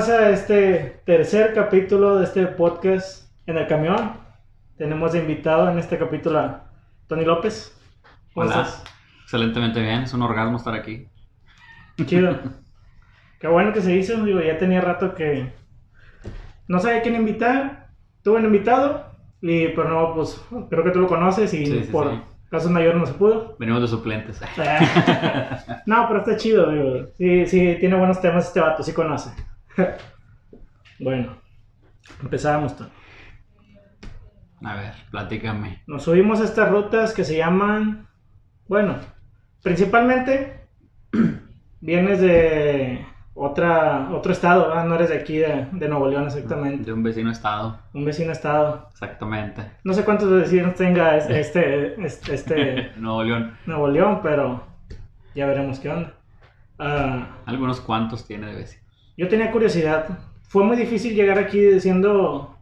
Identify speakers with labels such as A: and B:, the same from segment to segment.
A: Raza, este tercer capítulo de este podcast en el camión. Tenemos de invitado en este capítulo a Tony López. ¿Cómo
B: Hola.
A: estás?
B: Excelentemente bien, es un orgasmo estar aquí.
A: Chido. Qué bueno que se hizo, digo, ya tenía rato que no sabía quién invitar. Tuve un invitado, y, pero no, pues creo que tú lo conoces y
B: Sí, sí,
A: por
B: sí.
A: casos mayores no se pudo.
B: Venimos de suplentes.
A: no, pero está chido, digo. Sí, sí, tiene buenos temas este vato, sí conoce. bueno, empezábamos. Tony.
B: A ver, platícame.
A: Nos subimos a estas rutas que se llaman, bueno, principalmente vienes de otra, otro estado, ¿verdad? no eres de aquí, de, de Nuevo León exactamente,
B: De un vecino estado.
A: un vecino estado.
B: Exactamente.
A: No sé cuántos vecinos tenga es- este, este, este
B: Nuevo León.
A: Nuevo León, pero ya veremos qué onda. Ah,
B: Algunos cuantos tiene de vecino.
A: Yo tenía curiosidad, fue muy difícil llegar aquí siendo,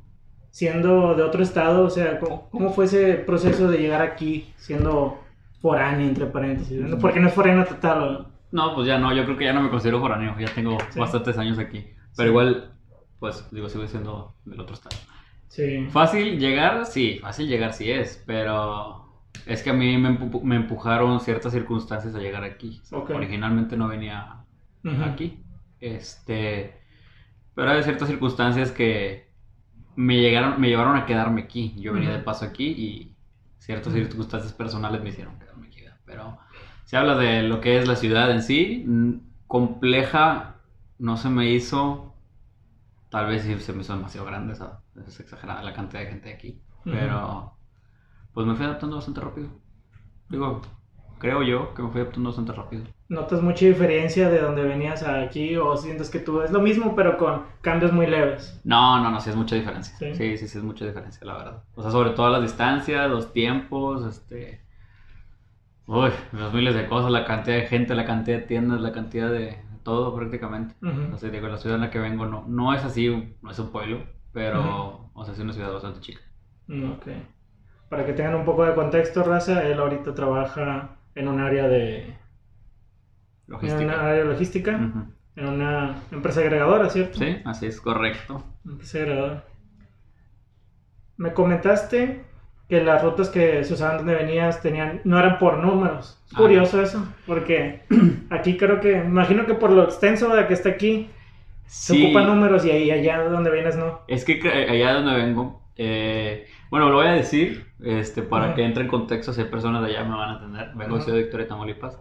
A: siendo de otro estado, o sea, ¿cómo, cómo fue ese proceso de llegar aquí siendo foráneo, entre paréntesis? ¿no? Porque no es foráneo total.
B: No, pues ya no, yo creo que ya no me considero foráneo. Ya tengo
A: Sí.
B: bastantes años aquí. Pero
A: Sí.
B: igual, pues digo, sigo siendo del otro estado.
A: Sí.
B: Fácil llegar, sí, fácil llegar sí es, pero es que a mí me, empu- me empujaron ciertas circunstancias a llegar aquí. Originalmente no venía aquí. Este, pero hay ciertas circunstancias que me llegaron, me llevaron a quedarme aquí. Yo venía de paso aquí y ciertas circunstancias personales me hicieron quedarme aquí. Pero si hablas de lo que es la ciudad en sí, compleja no se me hizo. Tal vez sí se me hizo demasiado grande, ¿sabes? Es exagerada la cantidad de gente aquí. Pero pues me fui adaptando bastante rápido. Digo, creo yo que me fui adaptando bastante rápido.
A: ¿Notas mucha diferencia de donde venías a aquí o sientes que tú es lo mismo pero con cambios muy leves?
B: No, no, no, sí es mucha diferencia.
A: ¿Sí?
B: ¿Sí? sí, sí, es mucha diferencia, la verdad. O sea, sobre todo las distancias, los tiempos, este... Uy, los miles de cosas, la cantidad de gente, la cantidad de tiendas, la cantidad de todo prácticamente.
A: Ujú.
B: O sea, digo, la ciudad en la que vengo no, no es así, no es un pueblo, pero, o sea, es una ciudad bastante chica.
A: Mm, Ok. Para que tengan un poco de contexto, Raza, él ahorita trabaja en un área de... En una
B: Logística.
A: área logística, en una empresa agregadora, ¿cierto?
B: Sí, así es, correcto.
A: Empresa agregadora. Me comentaste que las rutas que se usaban donde venías tenían, no eran por números. Es
B: Ah.
A: curioso eso, porque aquí creo que, imagino que por lo extenso de que está aquí, se
B: Sí.
A: ocupan números y ahí allá donde vienes no.
B: Es que cre- allá donde vengo, eh, bueno, lo voy a decir, este, para
A: Ajá.
B: que entre en contexto, si hay personas de allá me van a entender. Vengo de
A: Ajá.
B: Ciudad Victoria, Tamaulipas.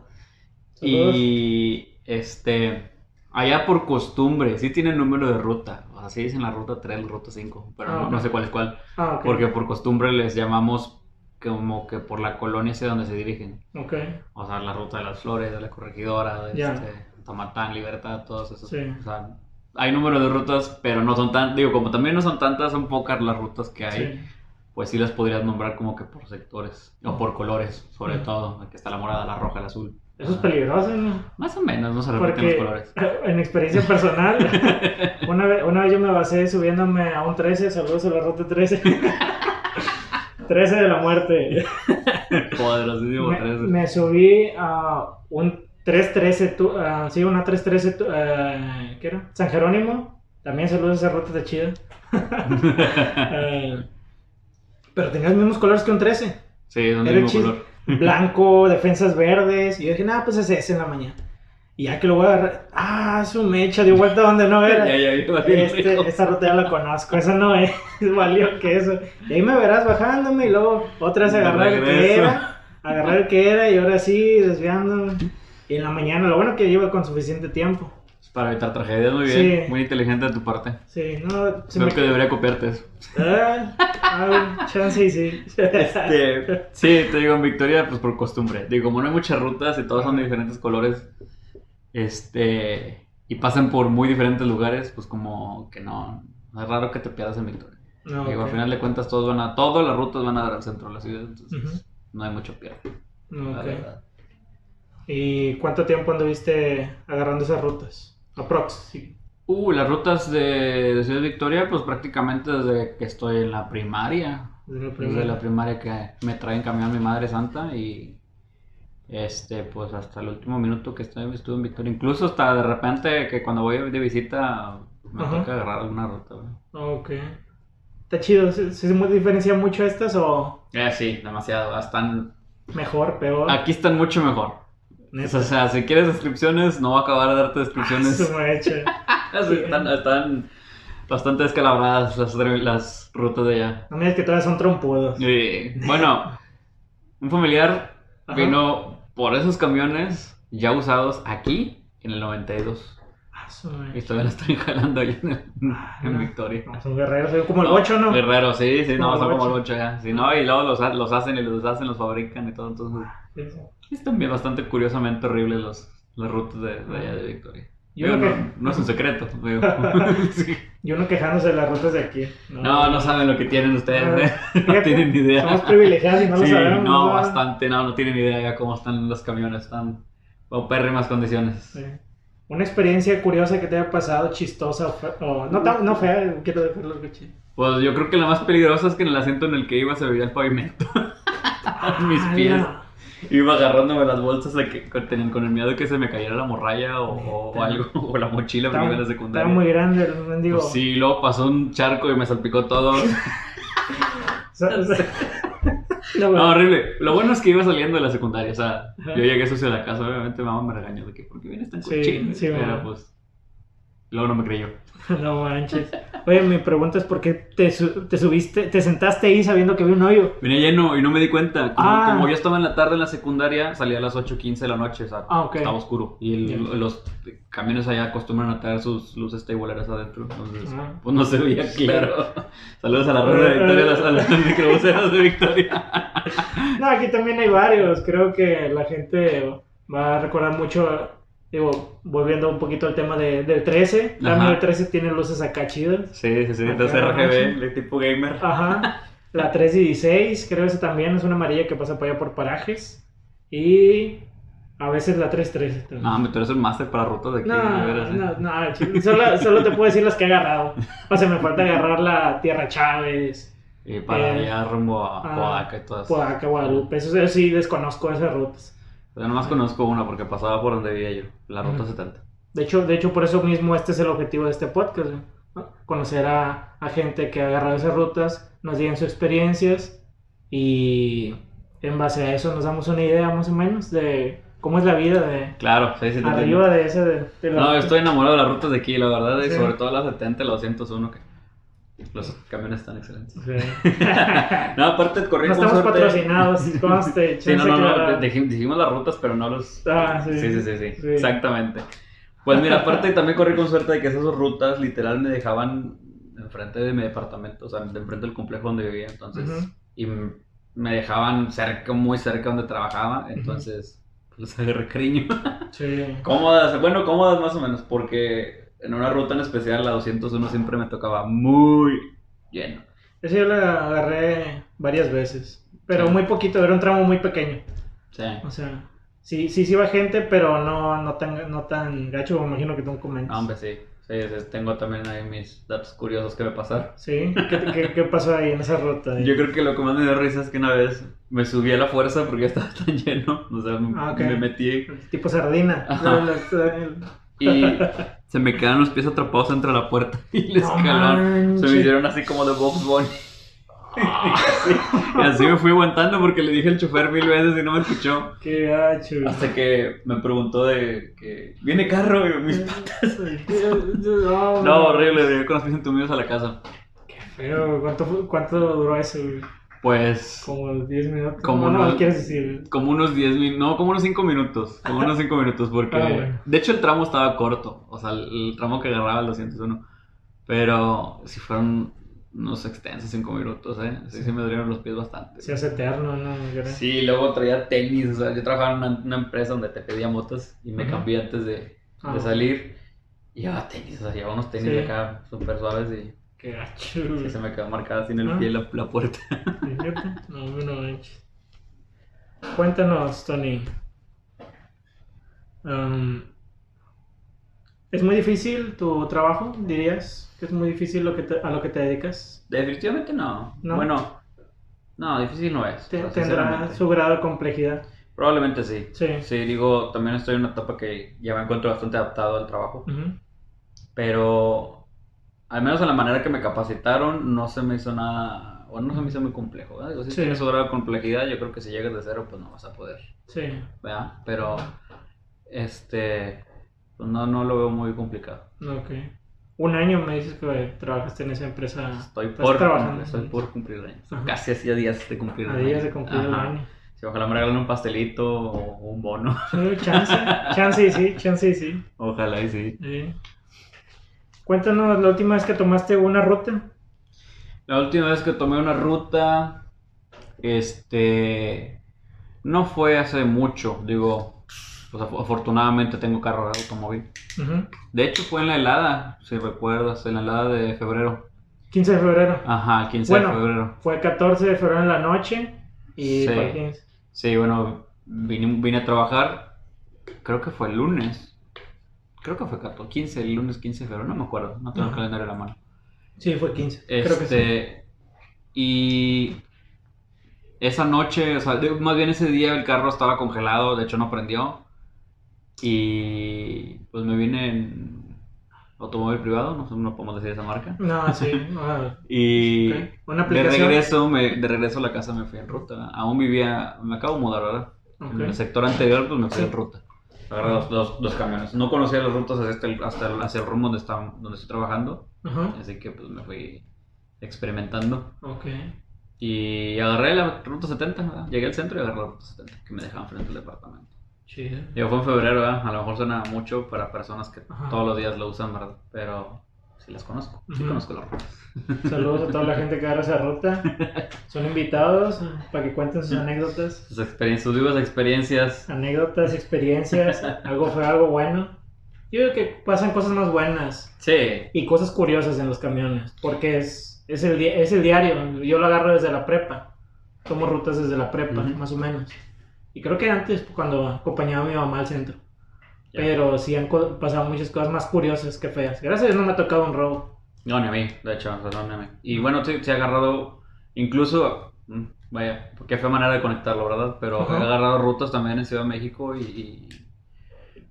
B: Y, este, allá por costumbre, sí tienen número de ruta. O sea, sí dicen la ruta 3, la ruta 5, pero
A: Ah,
B: no, no sé cuál es cuál.
A: Ah, ok.
B: Porque por costumbre les llamamos como que por la colonia hacia donde se dirigen.
A: Ok,
B: O sea, la ruta de las flores, de la corregidora, de
A: Ya.
B: este, Tamatán, Libertad, todos esos.
A: Sí.
B: O sea, hay número de rutas, pero no son tan, digo, como también no son tantas, son pocas las rutas que hay,
A: sí.
B: Pues sí las podrías nombrar como que por sectores, o por colores, sobre todo, aquí está la morada, la roja, el azul.
A: Eso es peligroso, ¿no?
B: Más o menos, no se repiten los colores.
A: en experiencia personal, una vez, una vez yo me basé subiéndome a un 13, saludos a la ruta 13. 13 de la muerte.
B: Poderosísimo
A: Me,
B: 13.
A: me subí a un 313, tu- ah, sí, una 313, tu- eh, ¿qué era? San Jerónimo. También saludos a esa ruta de chida. Eh, pero tenía los mismos colores que un 13.
B: sí, son
A: el
B: mismo color.
A: Blanco, defensas verdes. Y yo dije, nada, pues es ese en la mañana. Y ya que lo voy a agarrar, ah, su mecha, dio vuelta donde no era.
B: Ya, ya, ya,
A: Este, esta ruta ya la conozco, esa no es, valió que eso. Y ahí me verás bajándome y luego otra vez agarrar el que era, agarrar el que era y ahora sí, desviándome. Y en la mañana, lo bueno que llevo con suficiente tiempo.
B: Para evitar tragedias, muy bien,
A: Sí.
B: muy inteligente de tu parte.
A: Sí, no, se
B: Creo
A: me
B: que debería copiarte eso.
A: Ah, ah, chance y sí.
B: Este, sí, te digo, en Victoria, pues por costumbre. Digo, como no hay muchas rutas y todas son de diferentes colores, este, y pasan por muy diferentes lugares, pues como que no, es raro que te pierdas en Victoria.
A: No,
B: Digo,
A: ok.
B: al final de cuentas, todos van a, todas las rutas van a dar al centro de la ciudad, entonces no hay mucho pierde,
A: No,
B: la
A: ok.
B: verdad.
A: ¿Y cuánto tiempo anduviste agarrando esas rutas? Aprox, sí.
B: Uh, las rutas de, de Ciudad Victoria, pues prácticamente desde que estoy en la primaria.
A: Desde la
B: Desde
A: primera.
B: la primaria que me traen camión mi madre santa y Este, pues hasta el último minuto que estuve, estuve en Victoria. Incluso hasta de repente que cuando voy de visita me
A: Ajá.
B: toca agarrar alguna ruta, güey.
A: Ok. Está chido. ¿Se, se diferencia mucho estas o
B: Eh, sí, demasiado. Están,
A: mejor, peor?
B: aquí están mucho mejor. O sea, si quieres descripciones, no voy a acabar de darte
A: Ah,
B: descripciones. Sí, están, están bastante descalabradas las, las rutas de allá.
A: No digas que todavía son trompudos.
B: Bueno, un familiar
A: Ajá.
B: vino por esos camiones ya usados aquí en el 92.
A: Ah, su
B: Y todavía la están jalando allá en,
A: Ah,
B: en
A: no.
B: Victoria.
A: No, son guerreros, son como el bocho, ¿no?
B: Guerrero, sí, sí, no, son como el
A: bocho.
B: bocho ya. Sí, no, y luego los, ha- los hacen y los hacen, los fabrican y todo. Entonces,
A: Sí, sí.
B: es también bastante curiosamente horribles los, las rutas de, de allá de Victoria.
A: Y
B: Digo,
A: uno
B: no,
A: que-
B: no es un secreto. digo. Sí.
A: Y uno quejándose de las rutas de aquí.
B: No, no saben lo que tienen ustedes,
A: Ah,
B: ¿eh? No tienen ni idea.
A: Somos privilegiados y no lo
B: sí,
A: sabemos.
B: no, bastante, no, no tienen ni idea ya cómo están los camiones, están paupérrimas condiciones.
A: Sí. Una experiencia curiosa que te haya pasado, chistosa o, fe- o no, tan- no fea, quiero dejarlo chido.
B: Pues yo creo que la más peligrosa es que en el asiento en el que iba se veía el pavimento. Mis
A: Ah,
B: pies.
A: no.
B: Iba agarrándome las bolsas de que, con, con el miedo de que se me cayera la morralla o, o algo, o la mochila porque
A: Estaba,
B: iba en la
A: estaba
B: secundaria.
A: muy grande el mendigo.
B: Pues sí, luego pasó un charco y me salpicó todo.
A: No,
B: horrible. Lo bueno es que iba saliendo de la secundaria. O sea,
A: Ajá.
B: yo llegué sucio a la casa. Obviamente, mamá me regañó de que, ¿por qué vienes tan cochino?
A: sí,
B: Pero pues, luego no me creyó.
A: no manches. Oye, mi pregunta es: ¿por qué te, te subiste, te sentaste ahí sabiendo que había un hoyo?
B: Venía lleno y no me di cuenta. Como,
A: Ah.
B: como yo estaba en la tarde en la secundaria, salía a las 8.15 de la noche. O sea,
A: Ah,
B: estaba oscuro. Y el- los camiones allá acostumbran a traer sus luces teiboleras adentro. Entonces,
A: Ah.
B: pues no se veía claro. Saludos a la red de Victoria, a las, a las microbuseras de Victoria.
A: No, aquí también hay varios. Creo que la gente va a recordar mucho. Digo, volviendo un poquito al tema de, del 13.
B: Ajá.
A: También el 13 tiene luces acá chidas.
B: Sí, sí, sí. Entonces RGB, de tipo gamer.
A: Ajá. La 316, creo que esa también es una amarilla que pasa por allá por parajes. Y a veces la 313 también.
B: No, tú eres un máster para rutas de aquí.
A: No,
B: veras, ¿eh?
A: no, no, solo, solo te puedo decir las que he agarrado. O sea, me falta agarrar la Tierra Chávez,
B: Y para
A: Eh,
B: allá rumbo a
A: ah,
B: Podaca y todas.
A: Podaca, Guadalupe. Eso, eso sí, desconozco esas rutas.
B: Yo nomás conozco una porque pasaba por donde vivía yo, la ruta
A: Ujú.
B: 70.
A: De hecho, de hecho, por eso mismo este es el objetivo de este podcast. ¿no? Conocer a, a gente que ha agarrado esas rutas, nos digan sus experiencias y en base a eso nos damos una idea más o menos de cómo es la vida de
B: Claro, sí, sí.
A: arriba de ese... De, de la-
B: No, yo estoy enamorado de las rutas de aquí, la verdad, y
A: Sí.
B: sobre todo la 70 y la 201, que los camiones están excelentes.
A: Sí.
B: No, aparte corrí
A: no
B: con
A: estamos
B: suerte.
A: patrocinados, conste.
B: Sí, no, no, no, dijimos las rutas, pero no los...
A: Ah, sí.
B: sí, sí, sí, sí,
A: Sí.
B: exactamente. Pues mira, aparte también corrí con suerte de que esas rutas literal me dejaban enfrente de mi departamento, o sea, de enfrente del complejo donde vivía, entonces, y me dejaban cerca, muy cerca donde trabajaba, entonces, pues les agarré cariño.
A: Sí.
B: Cómodas, bueno, cómodas más o menos, porque en una ruta en especial, la 201, siempre me tocaba muy lleno.
A: Ese yo la agarré varias veces. Pero
B: Sí.
A: muy poquito, era un tramo muy pequeño.
B: Sí.
A: O sea, sí, sí, sí iba gente, pero no, no, tan, no tan gacho, me imagino que tú comentas.
B: No, hombre, sí. Sí, sí, tengo también ahí mis datos curiosos que me pasaron.
A: Sí, ¿Qué, qué, qué pasó ahí en esa ruta?
B: Yo creo que lo que más me dio risa es que una vez me subí a la fuerza porque estaba tan lleno. O sea, me,
A: Ah, ok.
B: me metí
A: Tipo sardina.
B: Ajá. Y se me quedaron los pies atrapados entre la puerta y el
A: No
B: escalón. Se me hicieron así como de Box Bunny. Y así, y así me fui aguantando porque le dije al chofer mil veces y no me escuchó.
A: Qué gacho.
B: Hasta que me preguntó de que viene carro y mis patas.
A: No,
B: horrible, llegué con los pies entumidos a la casa.
A: Qué feo. ¿Cuánto, cuánto duró eso?
B: Pues
A: Como 10 minutos.
B: Como
A: no, no,
B: unos-
A: quieres decir.
B: como unos 10 minutos, no, como unos 5 minutos. Como unos 5 minutos porque...
A: Ah, bueno.
B: De hecho el tramo estaba corto, o sea, el, el tramo que agarraba el 201. Pero si fueron unos extensos 5 minutos, ¿eh? Sí, sí me dolieron los pies bastante.
A: Se hace eterno, ¿no?
B: Sí, luego traía tenis, o sea, yo trabajaba en una, una empresa donde te pedía motos y me
A: Ajá.
B: cambié antes de,
A: Ah.
B: de salir. Y llevaba tenis, o sea, llevaba unos tenis
A: Sí.
B: de acá súper suaves y
A: Qué gacho.
B: sí, se me quedó marcada así en el
A: Ah.
B: pie la, la puerta.
A: No, no manches. Cuéntanos, Tony. Um, ¿Es muy difícil tu trabajo? ¿Dirías que es muy difícil lo que te- a lo que te dedicas?
B: Definitivamente no.
A: ¿No?
B: Bueno, no, difícil no es.
A: Te- ¿Tendrá su grado de complejidad?
B: Probablemente sí.
A: Sí.
B: Sí, digo, también estoy en una etapa que ya me encuentro bastante adaptado al trabajo.
A: Ujú.
B: Pero al menos en la manera que me capacitaron no se me hizo nada, o no se me hizo muy complejo, ¿verdad? Digo, si
A: Sí.
B: tiene su grado de complejidad, yo creo que si llegas de cero, pues no vas a poder,
A: Sí.
B: ¿verdad? Pero, este, pues no, no lo veo muy complicado.
A: Ok. Un año me dices que trabajaste en esa empresa.
B: Estoy por,
A: trabajando.
B: estoy por cumplir el año.
A: Ajá.
B: Casi hacía días de cumplir
A: A
B: el
A: días
B: año.
A: de cumplir el año.
B: Sí, ojalá me regalen un pastelito o un bono.
A: Sí, chance, chance y sí, chance y sí.
B: Ojalá y sí.
A: Sí. Cuéntanos la última vez que tomaste una ruta.
B: La última vez que tomé una ruta, este, no fue hace mucho, digo, pues af- afortunadamente tengo carro de automóvil. De hecho fue en la helada, si recuerdas, en la helada de febrero.
A: 15 de febrero.
B: Ajá, el 15
A: Bueno.
B: de febrero.
A: Fue 14 de febrero en la noche y
B: Sí.
A: fue el 15.
B: Sí, bueno, vine, vine a trabajar, creo que fue el lunes. Creo que fue 14, 15, el lunes 15 de febrero, no me acuerdo, no tengo el calendario en la mano.
A: Sí, fue 15. Creo que sí.
B: Este, y esa noche, o sea, más bien ese día el carro estaba congelado, de hecho no prendió. Y pues me vine en automóvil privado, no sé, no podemos decir esa marca.
A: No, sí. ah,
B: Y
A: ok. Una
B: de regreso, me, de regreso a la casa me fui en ruta. Aún vivía, me acabo de mudar, ¿verdad? En el sector anterior, pues me fui
A: Sí.
B: en ruta. Agarré los- los camiones. No conocía las rutas hasta el, hasta el- hacia el rumbo donde, está, donde estoy trabajando.
A: Ajá.
B: Así que pues me fui experimentando.
A: Ok.
B: Y agarré la ruta 70, ¿verdad? Llegué al centro y agarré la ruta 70, que me dejaban frente al departamento.
A: Chido.
B: Fue en febrero, ¿verdad? A lo mejor suena mucho para personas que
A: Ajá.
B: todos los días lo usan, ¿verdad? Pero sí las conozco, sí conozco las rutas.
A: Saludos a toda la gente que agarra esa ruta. Son invitados para que cuenten sus anécdotas.
B: Sus experiencias, sus vivas experiencias.
A: Anécdotas, experiencias. Algo fue algo bueno. Yo creo que pasan cosas más buenas
B: Sí,
A: y cosas curiosas en los camiones. Porque es, es, el, es el diario. Yo lo agarro desde la prepa. Tomo rutas desde la prepa, más o menos. Y creo que antes, cuando acompañaba a mi mamá al centro.
B: Ya.
A: Pero sí han pasado muchas cosas más curiosas que feas. Gracias a Dios no me ha tocado un robo.
B: no, ni a mí, de hecho, o sea, no, ni a mí. Y bueno, sí, sí he agarrado, incluso, mm, vaya, porque fue manera de conectarlo, ¿verdad? Pero
A: Ajá.
B: he agarrado rutas también en Ciudad de México y, y,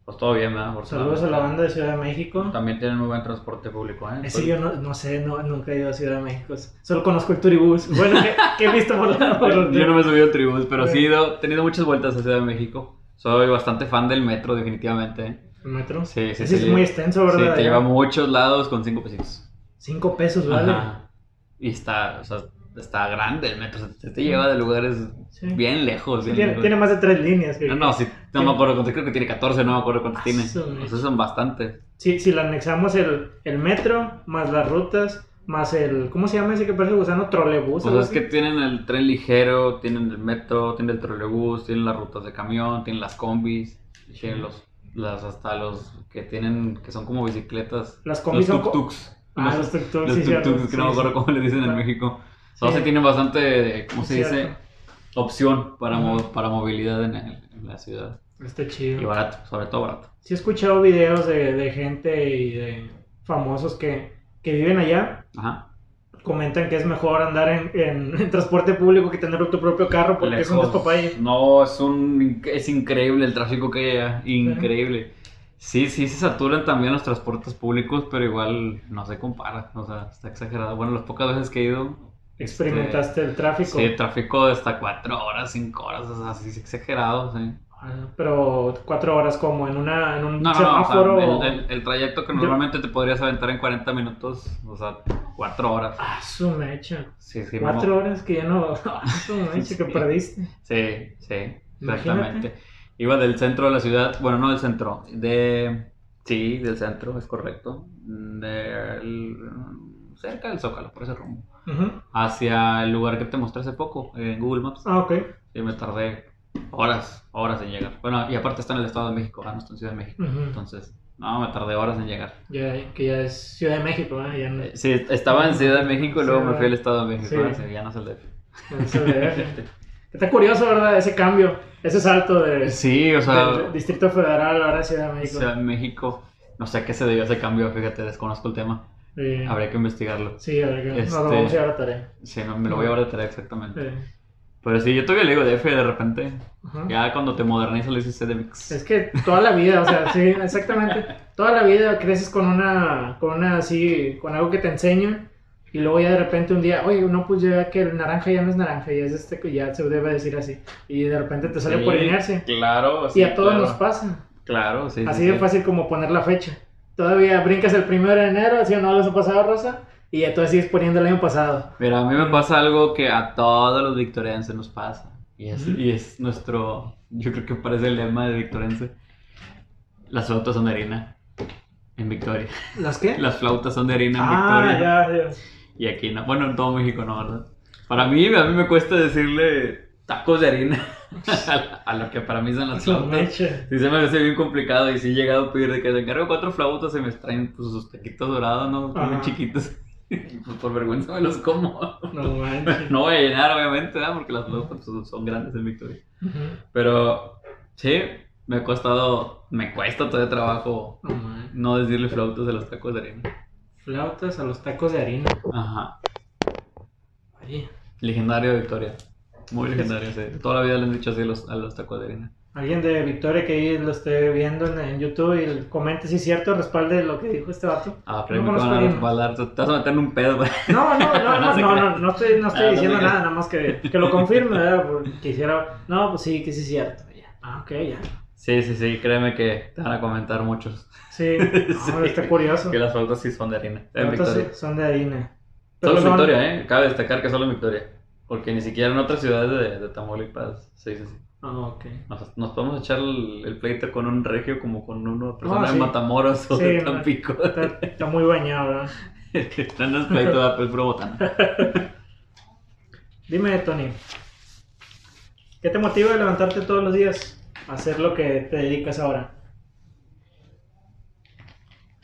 B: pues todo bien, ¿verdad?
A: Saludos a la banda de Ciudad de México.
B: También tienen muy buen transporte público, ¿eh?
A: Ese yo no, no sé, no, nunca he ido a Ciudad de México. Solo conozco el Turibús. Bueno, que, que he visto por la... por
B: Yo no me he subido a tribus, pero sí he ido- he tenido muchas vueltas a Ciudad de México. Soy bastante fan del metro, definitivamente.
A: ¿El metro?
B: Sí, sí, sí.
A: es muy extenso,
B: Sí,
A: ¿verdad?
B: te lleva a muchos lados con cinco pesitos.
A: Cinco pesos, ¿vale?
B: Ajá. Y está, o sea, está grande el metro. te, te lleva de lugares
A: Sí.
B: bien lejos.
A: Sí,
B: bien
A: tiene,
B: lejos.
A: tiene más de tres líneas. que-
B: No, no, sí, no me acuerdo cuántos, creo que tiene 14, no me acuerdo cuántos
A: Ah,
B: tiene. O sea, son bastantes.
A: Si, si le anexamos el, el metro, más las rutas, más el... ¿Cómo se llama ese que parece gusano? Trolebús.
B: Sea, es que tienen el tren ligero, tienen el metro, tienen el trolebús, tienen las rutas de camión, tienen las combis, tienen los, las, hasta los que tienen, que son como bicicletas.
A: Las combis
B: los
A: son
B: tuk-tuks.
A: Ah,
B: Los-
A: los tuk-tuks,
B: los
A: sí,
B: tuk-tuks,
A: cierto,
B: que no me acuerdo cómo le dicen en
A: Ah.
B: México. O sea,
A: Sí.
B: se tienen bastante, ¿cómo se
A: Cierto.
B: dice? Opción para, mo- para movilidad en, el- en la ciudad.
A: Está
B: Y
A: chido.
B: barato, sobre todo barato.
A: Sí he escuchado videos de, de gente y de famosos que, que viven allá.
B: Ajá.
A: Comentan que es mejor andar en, en- en transporte público que tener tu propio carro porque es un
B: Lejos.
A: despapalle.
B: No, es un es increíble el tráfico que hay allá, increíble. Sí, sí se saturan también los transportes públicos, pero igual no se compara, o sea, está exagerado. Bueno, las pocas veces que he ido,
A: Experimentaste el tráfico.
B: sí, tráfico de hasta cuatro horas, cinco horas, o sea, sí es exagerado, sí.
A: Pero cuatro horas como en una en un
B: No, no, no, o sea,
A: semáforo.
B: el, el- el trayecto que normalmente te podrías aventar en 40 minutos, o sea, cuatro horas.
A: Ah, su mecha.
B: Sí, sí,
A: Cuatro horas que ya no. Ah, su mecha que perdiste.
B: Sí, sí,
A: Imagínate.
B: exactamente. Iba del centro de la ciudad, bueno, no del centro, de... Sí, del centro, es correcto. Del... Cerca del Zócalo, por ese rumbo.
A: Ujú.
B: Hacia el lugar que te mostré hace poco, en Google Maps.
A: Ah, ok.
B: Y me tardé horas, horas en llegar. Bueno, y aparte está en el Estado de México, ah, no está en Ciudad de México.
A: Ujú.
B: Entonces, no, me tardé horas en llegar.
A: Ya, que ya es Ciudad de México, ¿eh? Ya no,
B: Eh, Sí, estaba en Ciudad de México y luego
A: Sí,
B: me fui al Estado de México.
A: sí.
B: ah, ya no es el DF.
A: no es el DF. Está curioso, ¿verdad? Ese cambio, ese salto de,
B: Sí, o sea,
A: del Distrito Federal ahora a Ciudad de México.
B: Ciudad de México. No sé a qué se debió ese cambio, fíjate, desconozco el tema.
A: Sí.
B: Habría que investigarlo.
A: Sí, a ver, que
B: Este-
A: lo vamos a llevar a tarea.
B: Sí, no, me lo voy a llevar de tarea exactamente.
A: Sí.
B: Pero sí, yo todavía le digo DF de repente.
A: Ajá.
B: Ya cuando te modernizas le dices CDMX.
A: Es que toda la vida, o sea, sí, exactamente. Toda la vida creces con una, con una así, con algo que te enseña. Y luego ya de repente un día, oye, no, pues ya que el naranja ya no es naranja, ya es este que ya se debe decir así. Y de repente te sale
B: Sí,
A: por inercia.
B: Claro,
A: Y
B: sí,
A: a todos
B: claro.
A: nos pasa.
B: Claro, sí.
A: Así
B: sí,
A: de
B: sí.
A: fácil como poner la fecha. Todavía brincas el primero de enero, así o no les ha pasado, Rosa. Y ya tú sigues poniendo el año pasado.
B: Mira, a mí me pasa algo que a todos los victorienses nos pasa. Y es, y es nuestro, yo creo que parece el lema de victorense. Las flautas son de harina. En Victoria.
A: ¿Las qué?
B: Las flautas son de harina en
A: ah,
B: Victoria.
A: ya, ya.
B: Y aquí no. Bueno, en todo México no, ¿verdad? Para mí, a mí me cuesta decirle tacos de harina a, lo que para mí son las
A: La
B: flautas. Sí se me hace bien complicado y sí he llegado a pedir de que te encargo cuatro flautas y me traen pues, sus taquitos dorados, ¿no? Muy chiquitos. Pues, por vergüenza me los como.
A: No manches.
B: No voy a llenar, obviamente, ¿verdad? Porque las flautas pues, son grandes en Victoria. Pero sí, me ha costado, me cuesta todavía trabajo
A: No
B: decirle flautas a los tacos de harina.
A: Flautas a los tacos de harina.
B: Ajá. Legendario de Victoria. Muy legendario, sí. Toda la vida le han dicho así a los, a los tacos de harina.
A: Alguien de Victoria que ahí lo esté viendo en, en YouTube y comente si es cierto, respalde lo que dijo este vato.
B: Ah, pero
A: No
B: me van a respaldar. Te te vas a meter en un pedo, güey.
A: No, no, no,
B: No
A: no, no, no, no estoy, no estoy
B: Ah, no
A: diciendo
B: se
A: nada, nada más que, que lo confirme, ¿verdad? Porque Quisiera, no, pues sí, que sí es cierto. Ya. Ah, ok, ya.
B: Sí, sí, sí, créeme que te van a comentar muchos.
A: Sí, no,
B: Sí.
A: está curioso.
B: Que las flautas sí son de harina. Victoria.
A: sí son de harina.
B: Solo en
A: son-
B: Victoria, ¿eh? Cabe destacar que solo en Victoria. Porque ni siquiera en otras ciudades de, de Tamaulipas se dice así.
A: Ah, ok.
B: Nos, nos podemos echar el, el pleito con un regio como con una persona
A: Ah, sí.
B: de Matamoros o
A: Sí,
B: de. Tampico.
A: Está, está muy bañado, ¿verdad?
B: no, no es pleito, da, pues puro botán.
A: Dime, Tony, ¿qué te motiva a levantarte todos los días a hacer lo que te dedicas ahora?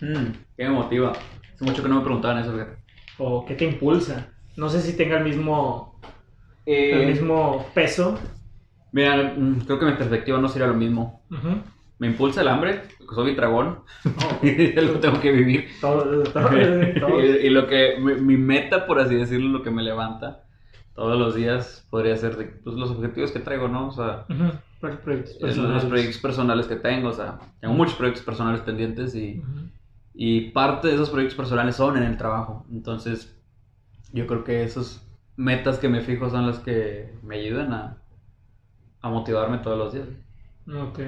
B: Mm, ¿Qué me motiva? Hace mucho que no me preguntaban eso, fíjate.
A: ¿O qué te impulsa? No sé si tenga el mismo,
B: Eh,
A: el mismo peso.
B: Mira, mm, creo que mi perspectiva no sería lo mismo. Me impulsa el hambre, porque soy dragón.
A: Oh,
B: lo tengo que vivir.
A: todo, todo, todo.
B: y, y lo que mi, mi meta, por así decirlo, lo que me levanta todos los días podría ser de, pues, los objetivos que traigo, ¿no? O sea.
A: Pro- proyectos
B: los proyectos personales que tengo, o sea, tengo muchos proyectos personales pendientes y, y parte de esos proyectos personales son en el trabajo. Entonces, yo creo que esas metas que me fijo son las que me ayudan a, a motivarme todos los días.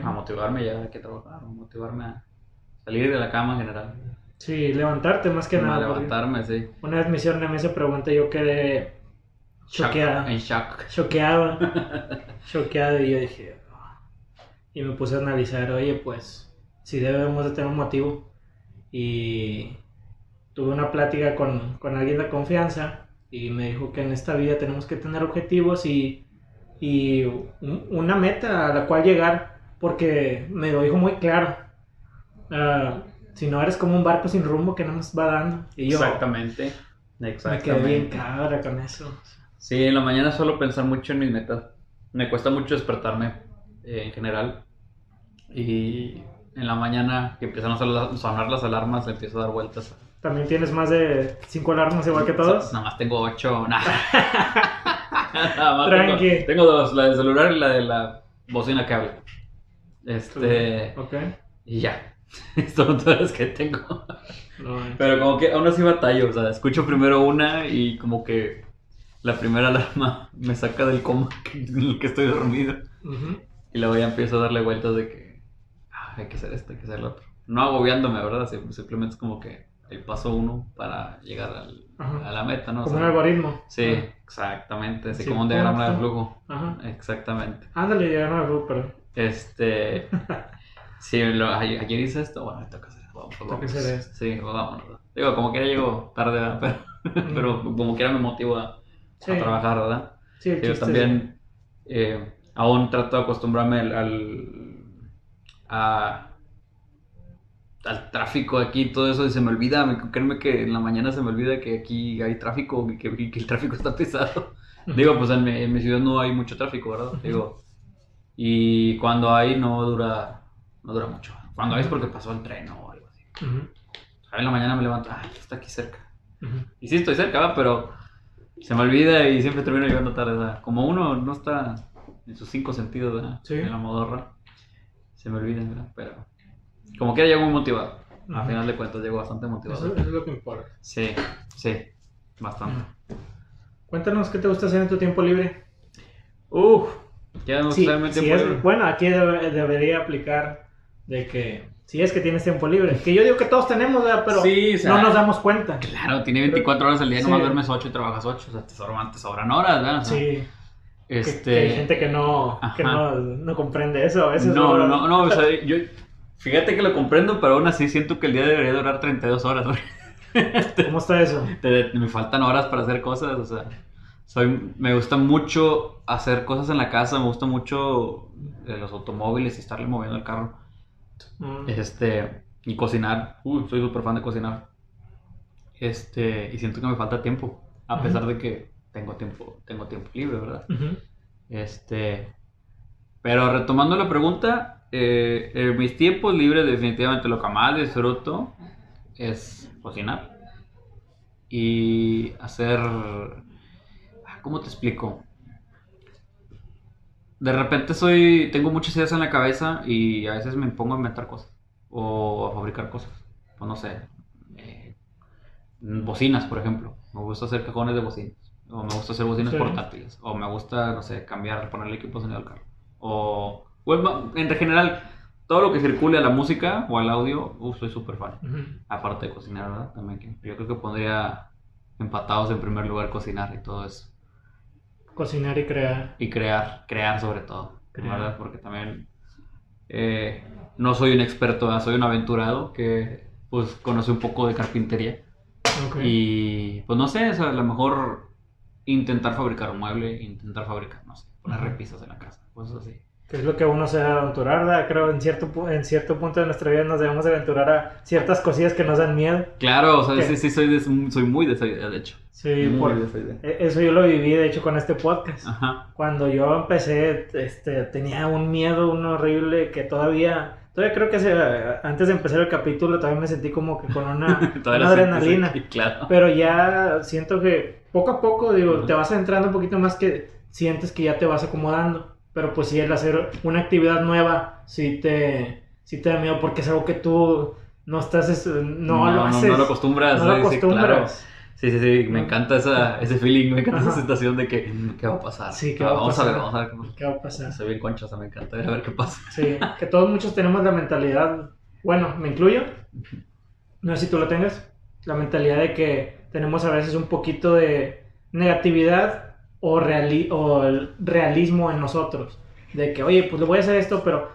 B: A motivarme ya que trabajar, a motivarme a salir de la cama en general.
A: Sí, levantarte más que
B: a
A: nada.
B: levantarme, sí.
A: Una vez me hicieron a mí esa pregunta y yo quedé choqueada.
B: En shock.
A: choqueado, choqueado y yo dije, y me puse a analizar, oye, pues, si debemos de tener un motivo y tuve una plática con, con alguien de confianza y me dijo que en esta vida tenemos que tener objetivos y, y un- una meta a la cual llegar porque me lo dijo muy claro. Ah, si no eres como un barco sin rumbo que no nos va dando. Y yo
B: Exactamente.
A: me quedé bien
B: Exactamente.
A: cabra con eso.
B: Sí, en la mañana suelo pensar mucho en mis metas. Me cuesta mucho despertarme eh, en general. Y en la mañana que empiezan a sonar- sonar las alarmas, le empiezo a dar vueltas.
A: También tienes más de cinco alarmas igual que todos.
B: Nada más tengo ocho. Nah. Nada
A: Tranqui.
B: Tengo, tengo dos, la del celular y la de la bocina que habla. Este.
A: Ok.
B: Y ya. Estas son todas las que tengo.
A: No,
B: Pero como que aún así batallo, o sea, escucho primero una y como que la primera alarma me saca del coma en el que estoy dormido. Y luego ya empiezo a darle vueltas de que "Ah, hay que hacer esto, hay que hacer lo otro. No agobiándome, ¿verdad? Sim- Simplemente es como que el paso uno para llegar al- a la meta, ¿no? O
A: Como un algoritmo.
B: Sí, exactamente, así
A: Sí,
B: como un diagrama de flujo.
A: Ajá.
B: Exactamente.
A: Ándale, no me fue, pero.
B: Este. Sí, lo, hice esto, bueno, me toca hacer esto. Vamos, vamos.
A: hacer esto.
B: Sí, pues vámonos. Digo, como quiera llego tarde, ¿verdad? Pero, pero como quiera me motivo a,
A: Sí.
B: a trabajar, ¿verdad?
A: Sí, el
B: Yo también eh, aún trato de acostumbrarme al, al, a- al tráfico aquí y todo eso y se me olvida, me, créeme que en la mañana se me olvida que aquí hay tráfico y que, que el tráfico está pesado.
A: es-
B: Digo, pues en mi, en mi ciudad no hay mucho tráfico, ¿verdad? Digo, y cuando hay no dura, no dura mucho. Cuando hay es porque pasó el tren o algo así.
A: Ujú,
B: A en la mañana me levanto, ah, está aquí cerca.
A: ujú.
B: Y sí estoy cerca, ¿verdad? pero se me olvida y siempre termino llegando tarde. ¿verdad? Como uno no está en sus cinco sentidos ¿verdad?
A: Sí.
B: en la modorra, se me olvida, ¿verdad? Pero como quiera llego muy motivado. A
A: Ujú.
B: final de cuentas llego bastante motivado.
A: Eso, eso es lo que importa.
B: Sí, sí, bastante.
A: Cuéntanos qué te gusta hacer en tu tiempo libre.
B: Uf, ya no
A: Sí,
B: tiempo
A: es-
B: libre.
A: bueno, aquí debe- debería aplicar de que si es que tienes tiempo libre, que yo digo que todos tenemos, ¿verdad? pero
B: Sí, o sea,
A: no nos damos cuenta.
B: Claro, tiene 24 horas al día,
A: Sí.
B: nomás duermes 8 y trabajas 8. O sea, te sobran, te sobran horas, ¿verdad? O sea,
A: Sí, que-
B: Este...
A: que hay gente que no, que no, no comprende eso. Eso es
B: No, no, no, no, o sea, yo... Fíjate que lo comprendo, pero aún así siento que el día debería durar 32 horas. güey.
A: ¿Cómo está eso?
B: Te- me faltan horas para hacer cosas, o sea... Soy, me gusta mucho hacer cosas en la casa, me gusta mucho eh, los automóviles y estarle moviendo el carro.
A: Mm.
B: Este, y cocinar. Uy, soy súper fan de cocinar. Este, y siento que me falta tiempo. A pesar de que tengo tiempo, tengo tiempo libre, ¿verdad? Este, pero retomando la pregunta, eh, en mis tiempos libres definitivamente lo que más disfruto es cocinar y hacer, ah, ¿cómo te explico? De repente soy, tengo muchas ideas en la cabeza y a veces me pongo a inventar cosas o a fabricar cosas. Pues no sé, eh, bocinas, por ejemplo. Me gusta hacer cajones de bocinas. O me gusta hacer bocinas
A: Sí.
B: portátiles. O me gusta, no sé, cambiar, ponerle equipo de sonido al carro. O, en general, todo lo que circule a la música o al audio, uf, soy súper fan. Aparte de cocinar, ¿verdad? También que yo creo que pondría empatados en primer lugar cocinar y todo eso.
A: Cocinar y crear.
B: Y crear, crear sobre todo,
A: Crear.
B: ¿verdad? Porque también eh, no soy un experto, ¿verdad? soy un aventurado que pues conoce un poco de carpintería. Y pues no sé, o sea, a lo mejor intentar fabricar un mueble, intentar fabricar, no sé, poner repisas en la casa, cosas así.
A: Que es lo que uno se debe aventurar, ¿verdad? Creo en cierto, en cierto punto de nuestra vida nos debemos aventurar a ciertas cosillas que nos dan miedo.
B: Claro, o sea,
A: ¿Qué?
B: sí, sí, soy, de- soy muy de esa idea, de hecho.
A: Sí,
B: muy
A: por-
B: de esa idea.
A: e- eso yo lo viví, de hecho, con este podcast.
B: Ajá.
A: Cuando yo empecé, este, tenía un miedo, un horrible, que todavía, todavía creo que se- antes de empezar el capítulo, todavía me sentí como que con una,
B: Todavía
A: una adrenalina.
B: aquí, claro.
A: Pero ya siento que poco a poco, digo,
B: Ujú.
A: te vas entrando un poquito más que sientes que ya te vas acomodando. Pero pues sí, el hacer una actividad nueva, sí te, sí te da miedo porque es algo que tú no estás, es- no, lo haces.
B: No, lo acostumbras.
A: no lo acostumbras.
B: claro. Sí, sí, sí, me encanta esa, ese feeling, me encanta esa
A: Ajá.
B: sensación de que, ¿qué va a pasar?
A: Sí, ¿qué
B: Ah,
A: va a
B: vamos
A: pasar?
B: a ver, vamos a ver. qué pasa.
A: ¿Qué va a pasar?
B: Soy bien conchosa, me encanta ver a ver qué pasa.
A: Sí, que todos muchos tenemos la mentalidad, bueno, me incluyo, no sé si tú lo tengas, la mentalidad de que tenemos a veces un poquito de negatividad o, reali- o el realismo en nosotros. De que, oye, pues le voy a hacer esto, pero,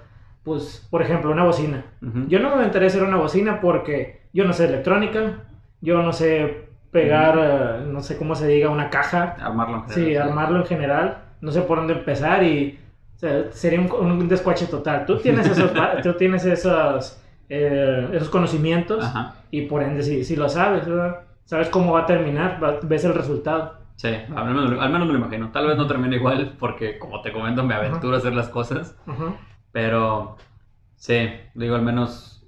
A: pues, por ejemplo, una bocina. Yo no me a hacer una bocina porque yo no sé electrónica, yo no sé pegar, eh, no sé cómo se diga, una caja.
B: Armarlo en
A: Sí,
B: general,
A: armarlo en general. No sé por dónde empezar y o sea, sería un, un descuache total. Tú tienes esos, tú tienes esos, eh, esos conocimientos
B: Ajá.
A: y por ende si, si lo sabes, ¿verdad? sabes cómo va a terminar, va- ves el resultado.
B: Sí, al menos, al menos me lo imagino. Tal vez no termine igual porque, como te comento, me aventuro a hacer las cosas.
A: Ajá.
B: Pero, sí, digo, al menos,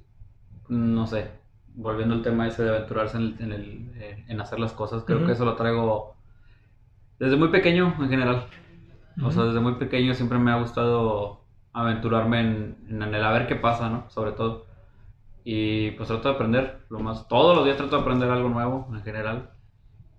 B: no sé, volviendo al tema ese de aventurarse en, el- en, el, eh, en hacer las cosas, creo
A: Ujú.
B: que eso lo traigo desde muy pequeño en general. O sea, desde muy pequeño siempre me ha gustado aventurarme en, en el a ver qué pasa, ¿no? Sobre todo. Y pues trato de aprender, lo más, todos los días trato de aprender algo nuevo en general.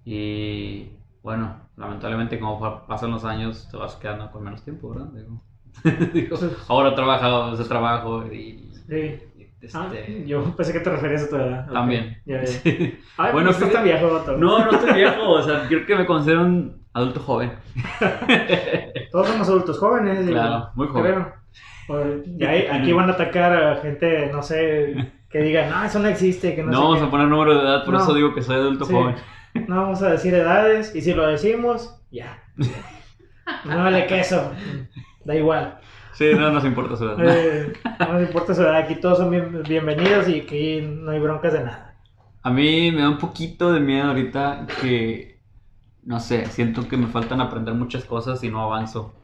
B: Y bueno, lamentablemente como pa- pasan los años te vas quedando con menos tiempo, ¿verdad? Digo, digo, ahora trabajo, ese trabajo y...
A: Sí.
B: y,
A: Ah,
B: este,
A: yo pensé que te referías a tu edad.
B: También.
A: ya, ya.
B: Sí.
A: Ay,
B: Bueno,
A: no estás tan viejo.
B: No, no estoy viejo, o sea, creo que me considero un adulto joven.
A: Todos somos adultos jóvenes.
B: Claro, muy joven.
A: creo. O- y ahí- aquí van a atacar a gente, no sé, que diga, no, eso no existe, que no,
B: No
A: sé
B: vamos
A: qué".
B: a poner número de edad, por
A: No.
B: eso digo que soy adulto
A: Sí.
B: joven.
A: No vamos a decir edades, y si lo decimos, ya. No vale queso. Da igual.
B: Sí, no nos importa su edad.
A: Eh, no nos importa su edad, aquí todos son bien- bienvenidos y aquí no hay broncas de nada.
B: A mí me da un poquito de miedo ahorita que, no sé, siento que me faltan aprender muchas cosas y no avanzo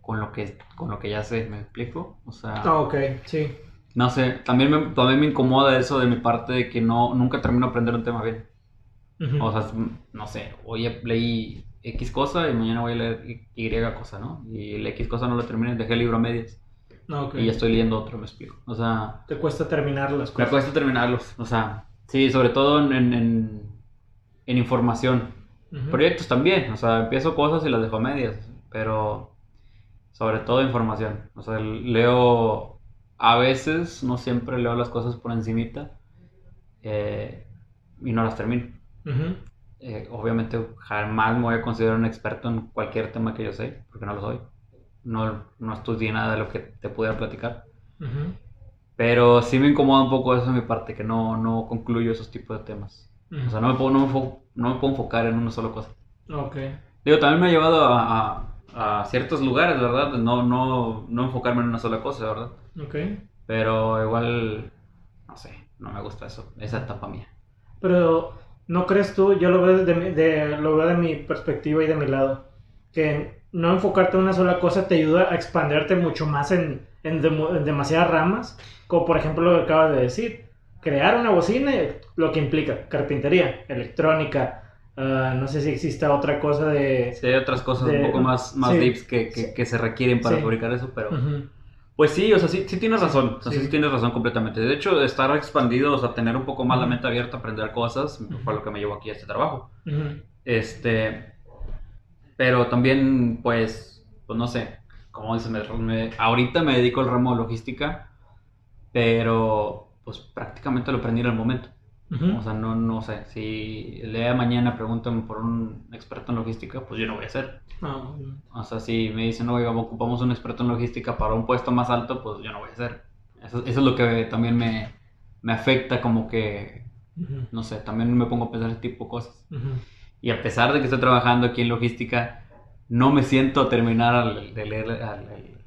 B: con lo que, con lo que ya sé, ¿me explico? O sea,
A: Ah, ok, sí.
B: no sé, también me, también me incomoda eso de mi parte de que no, nunca termino de aprender un tema bien.
A: Ujú.
B: O sea, no sé, hoy leí X cosa y mañana voy a leer Y cosa, ¿no? Y la X cosa no la terminé, dejé el libro a medias.
A: Ah, ok.
B: Y ya estoy leyendo otro, me explico. O sea,
A: Te cuesta terminar las
B: me
A: cosas.
B: cuesta terminarlos. O sea, sí, sobre todo en, en, en- información.
A: Ujú.
B: Proyectos también, o sea, empiezo cosas y las dejo a medias, pero sobre todo información. O sea, leo, a veces, no siempre leo las cosas por encimita eh, y no las termino. Eh, obviamente jamás me voy a considerar un experto en cualquier tema que yo sé, porque no lo soy. No, no estudié nada de lo que te pudiera platicar. Pero sí me incomoda un poco eso de mi parte, que no, no concluyo esos tipos de temas. O sea, no me puedo, no me no me puedo enfocar en una sola cosa.
A: Ok.
B: Digo, también me ha llevado a, a- a ciertos lugares, ¿verdad? No, no, no enfocarme en una sola cosa, ¿verdad?
A: Ok.
B: Pero igual, no sé, no me gusta eso, esa etapa mía.
A: Pero, ¿no crees tú? Yo lo veo, desde mi- de, lo veo de mi perspectiva y de mi lado. Que no enfocarte en una sola cosa te ayuda a expanderte mucho más en, en, demasiadas ramas. Como por ejemplo lo que acabas de decir. Crear una bocina, lo que implica carpintería, electrónica. ah, no sé si exista otra cosa de...
B: Sí, hay otras cosas
A: De-
B: un poco más, más
A: sí.
B: deeps que, que, que se requieren para
A: Sí.
B: fabricar eso, pero... Pues sí, o sea, sí, sí tienes razón, o sea, sí.
A: Sí.
B: tienes razón completamente. De hecho, estar expandido, o sea, tener un poco más la mente abierta, aprender cosas, fue lo que me llevó aquí a este trabajo. Este, pero también, pues, pues no sé, como dices, me- me- ahorita me dedico al ramo de logística, pero pues prácticamente lo aprendí en el momento. O sea, no, no sé, si el día de mañana preguntan por un experto en logística, pues yo no voy a hacer.
A: Ah.
B: O sea, si me dicen, oiga, ocupamos un experto en logística para un puesto más alto, pues yo no voy a hacer. Eso, eso es lo que también me, me afecta, como que, no sé, también me pongo a pensar ese tipo de cosas. Y a pesar de que estoy trabajando aquí en logística, no me siento a terminar al- de leer al- el,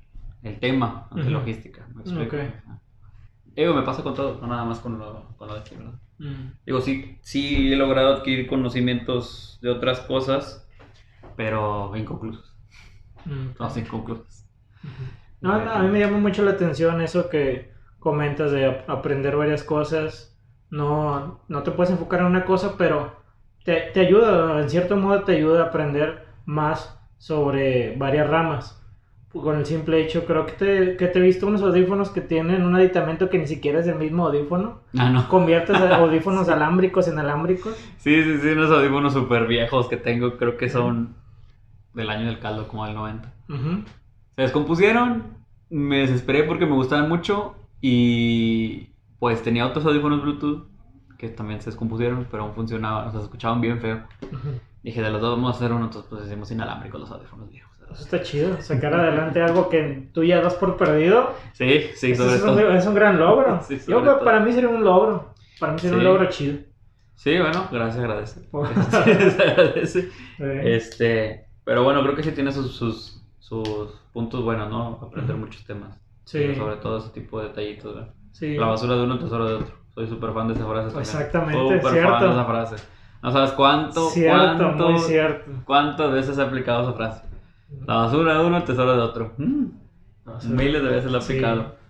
B: el tema de logística. ¿Me explico?
A: Ok.
B: Digo, me pasa con todo, no nada más con lo, con lo de aquí, ¿verdad?
A: Mm.
B: Digo, sí, sí he logrado adquirir conocimientos de otras cosas, pero inconclusos.
A: Mm.
B: Todas inconclusas.
A: No, no, a mí me llama mucho la atención eso que comentas de ap- aprender varias cosas. No, no te puedes enfocar en una cosa, pero te, te ayuda, en cierto modo te ayuda a aprender más sobre varias ramas. Con el simple hecho, creo que te, que te he visto unos audífonos que tienen un aditamento que ni siquiera es el mismo audífono.
B: Ah, no.
A: Conviertes audífonos alámbricos en alámbricos.
B: Sí, sí, sí, unos audífonos súper viejos que tengo, creo que son del año del caldo, como del 90.
A: Ujú.
B: Se descompusieron, me desesperé porque me gustaban mucho y pues tenía otros audífonos Bluetooth que también se descompusieron, pero aún funcionaban, o sea, se escuchaban bien feo. Dije, de los dos vamos a hacer uno, entonces pues hicimos inalámbricos los audífonos viejos.
A: Eso está chido, sacar adelante algo que tú ya das por perdido.
B: Sí, sí, sobre
A: es, un,
B: todo.
A: es un gran logro.
B: Sí,
A: Yo
B: sobre
A: creo que
B: todo.
A: para mí sería un logro. Para mí sería
B: Sí.
A: un logro chido.
B: Sí, bueno, gracias, agradece. Se agradece. Este, pero bueno, creo que sí tiene sus, sus, sus puntos buenos, ¿no? Aprender muchos temas.
A: sí,
B: Sobre todo ese tipo de detallitos, ¿verdad?
A: sí.
B: La basura de uno, tesoro de otro. Soy súper fan de esa frase.
A: Exactamente,
B: Súper fan de esa frase. No sabes cuánto,
A: Cierto,
B: cuánto,
A: muy cierto.
B: cuántas veces he aplicado esa frase. La basura de uno, tesoro de otro. Mm. Miles de veces la he
A: Sí.
B: aplicado.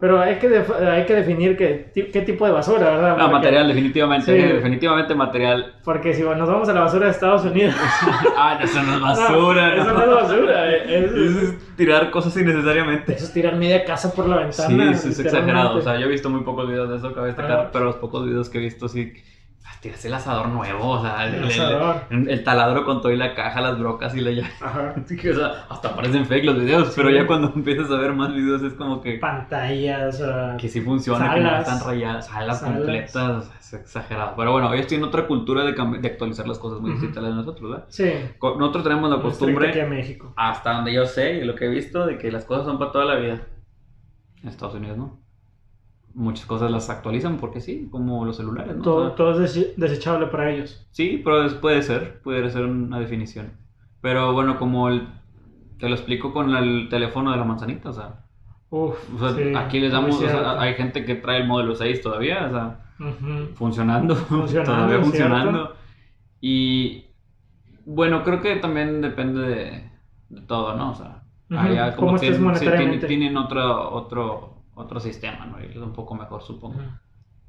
A: Pero hay que, hay que definir qué, qué tipo de basura, ¿verdad?
B: No,
A: Porque-
B: material, definitivamente.
A: Sí.
B: Definitivamente material.
A: Porque si nos vamos a la basura de Estados Unidos.
B: ah, eso no es basura.
A: No, eso no es basura. eh,
B: Eso
A: Es,
B: es tirar cosas innecesariamente.
A: eso es tirar media casa por la ventana.
B: Sí, sí, es exagerado. O sea, yo he visto muy pocos videos de eso, cabe destacar,
A: Ah.
B: pero los pocos videos que he visto sí. Ah, Tiras el asador nuevo, o sea, el,
A: El
B: el- taladro con todo y la caja, las brocas y la llave.
A: Ajá.
B: O sea, hasta parecen fake los videos, pero
A: Sí.
B: ya cuando empiezas a ver más videos es como que,
A: Pantallas. ah,
B: que sí funciona, que no
A: Salas.
B: están rayadas, salas,
A: Salas.
B: completas, o sea, es exagerado. Pero bueno, hoy estoy en otra cultura de, de actualizar las cosas muy distintas a las de nosotros, ¿verdad?
A: Sí.
B: Nosotros tenemos la costumbre,
A: México.
B: hasta donde yo sé y lo que he visto, de que las cosas son para toda la vida. En Estados Unidos, ¿no? Muchas cosas las actualizan porque sí, como los celulares, ¿no?
A: Todo, todo es dese- desechable para ellos.
B: Sí, pero es- puede ser, puede ser una definición. Pero bueno, como el- te lo explico con el teléfono de la manzanita, o sea,
A: Uf,
B: o sea,
A: sí,
B: aquí les damos, o sea,
A: cierto.
B: hay gente que trae el modelo 6 todavía, o sea, funcionando,
A: Funcionando,
B: todavía
A: ¿cierto?
B: funcionando. Y bueno, creo que también depende de, de todo, ¿no? O sea,
A: Ujú,
B: allá
A: ¿cómo
B: como
A: estés
B: tienen, sí, tienen, tienen otro, otro, otro sistema, ¿no? Y es un poco mejor, supongo.
A: Ujú.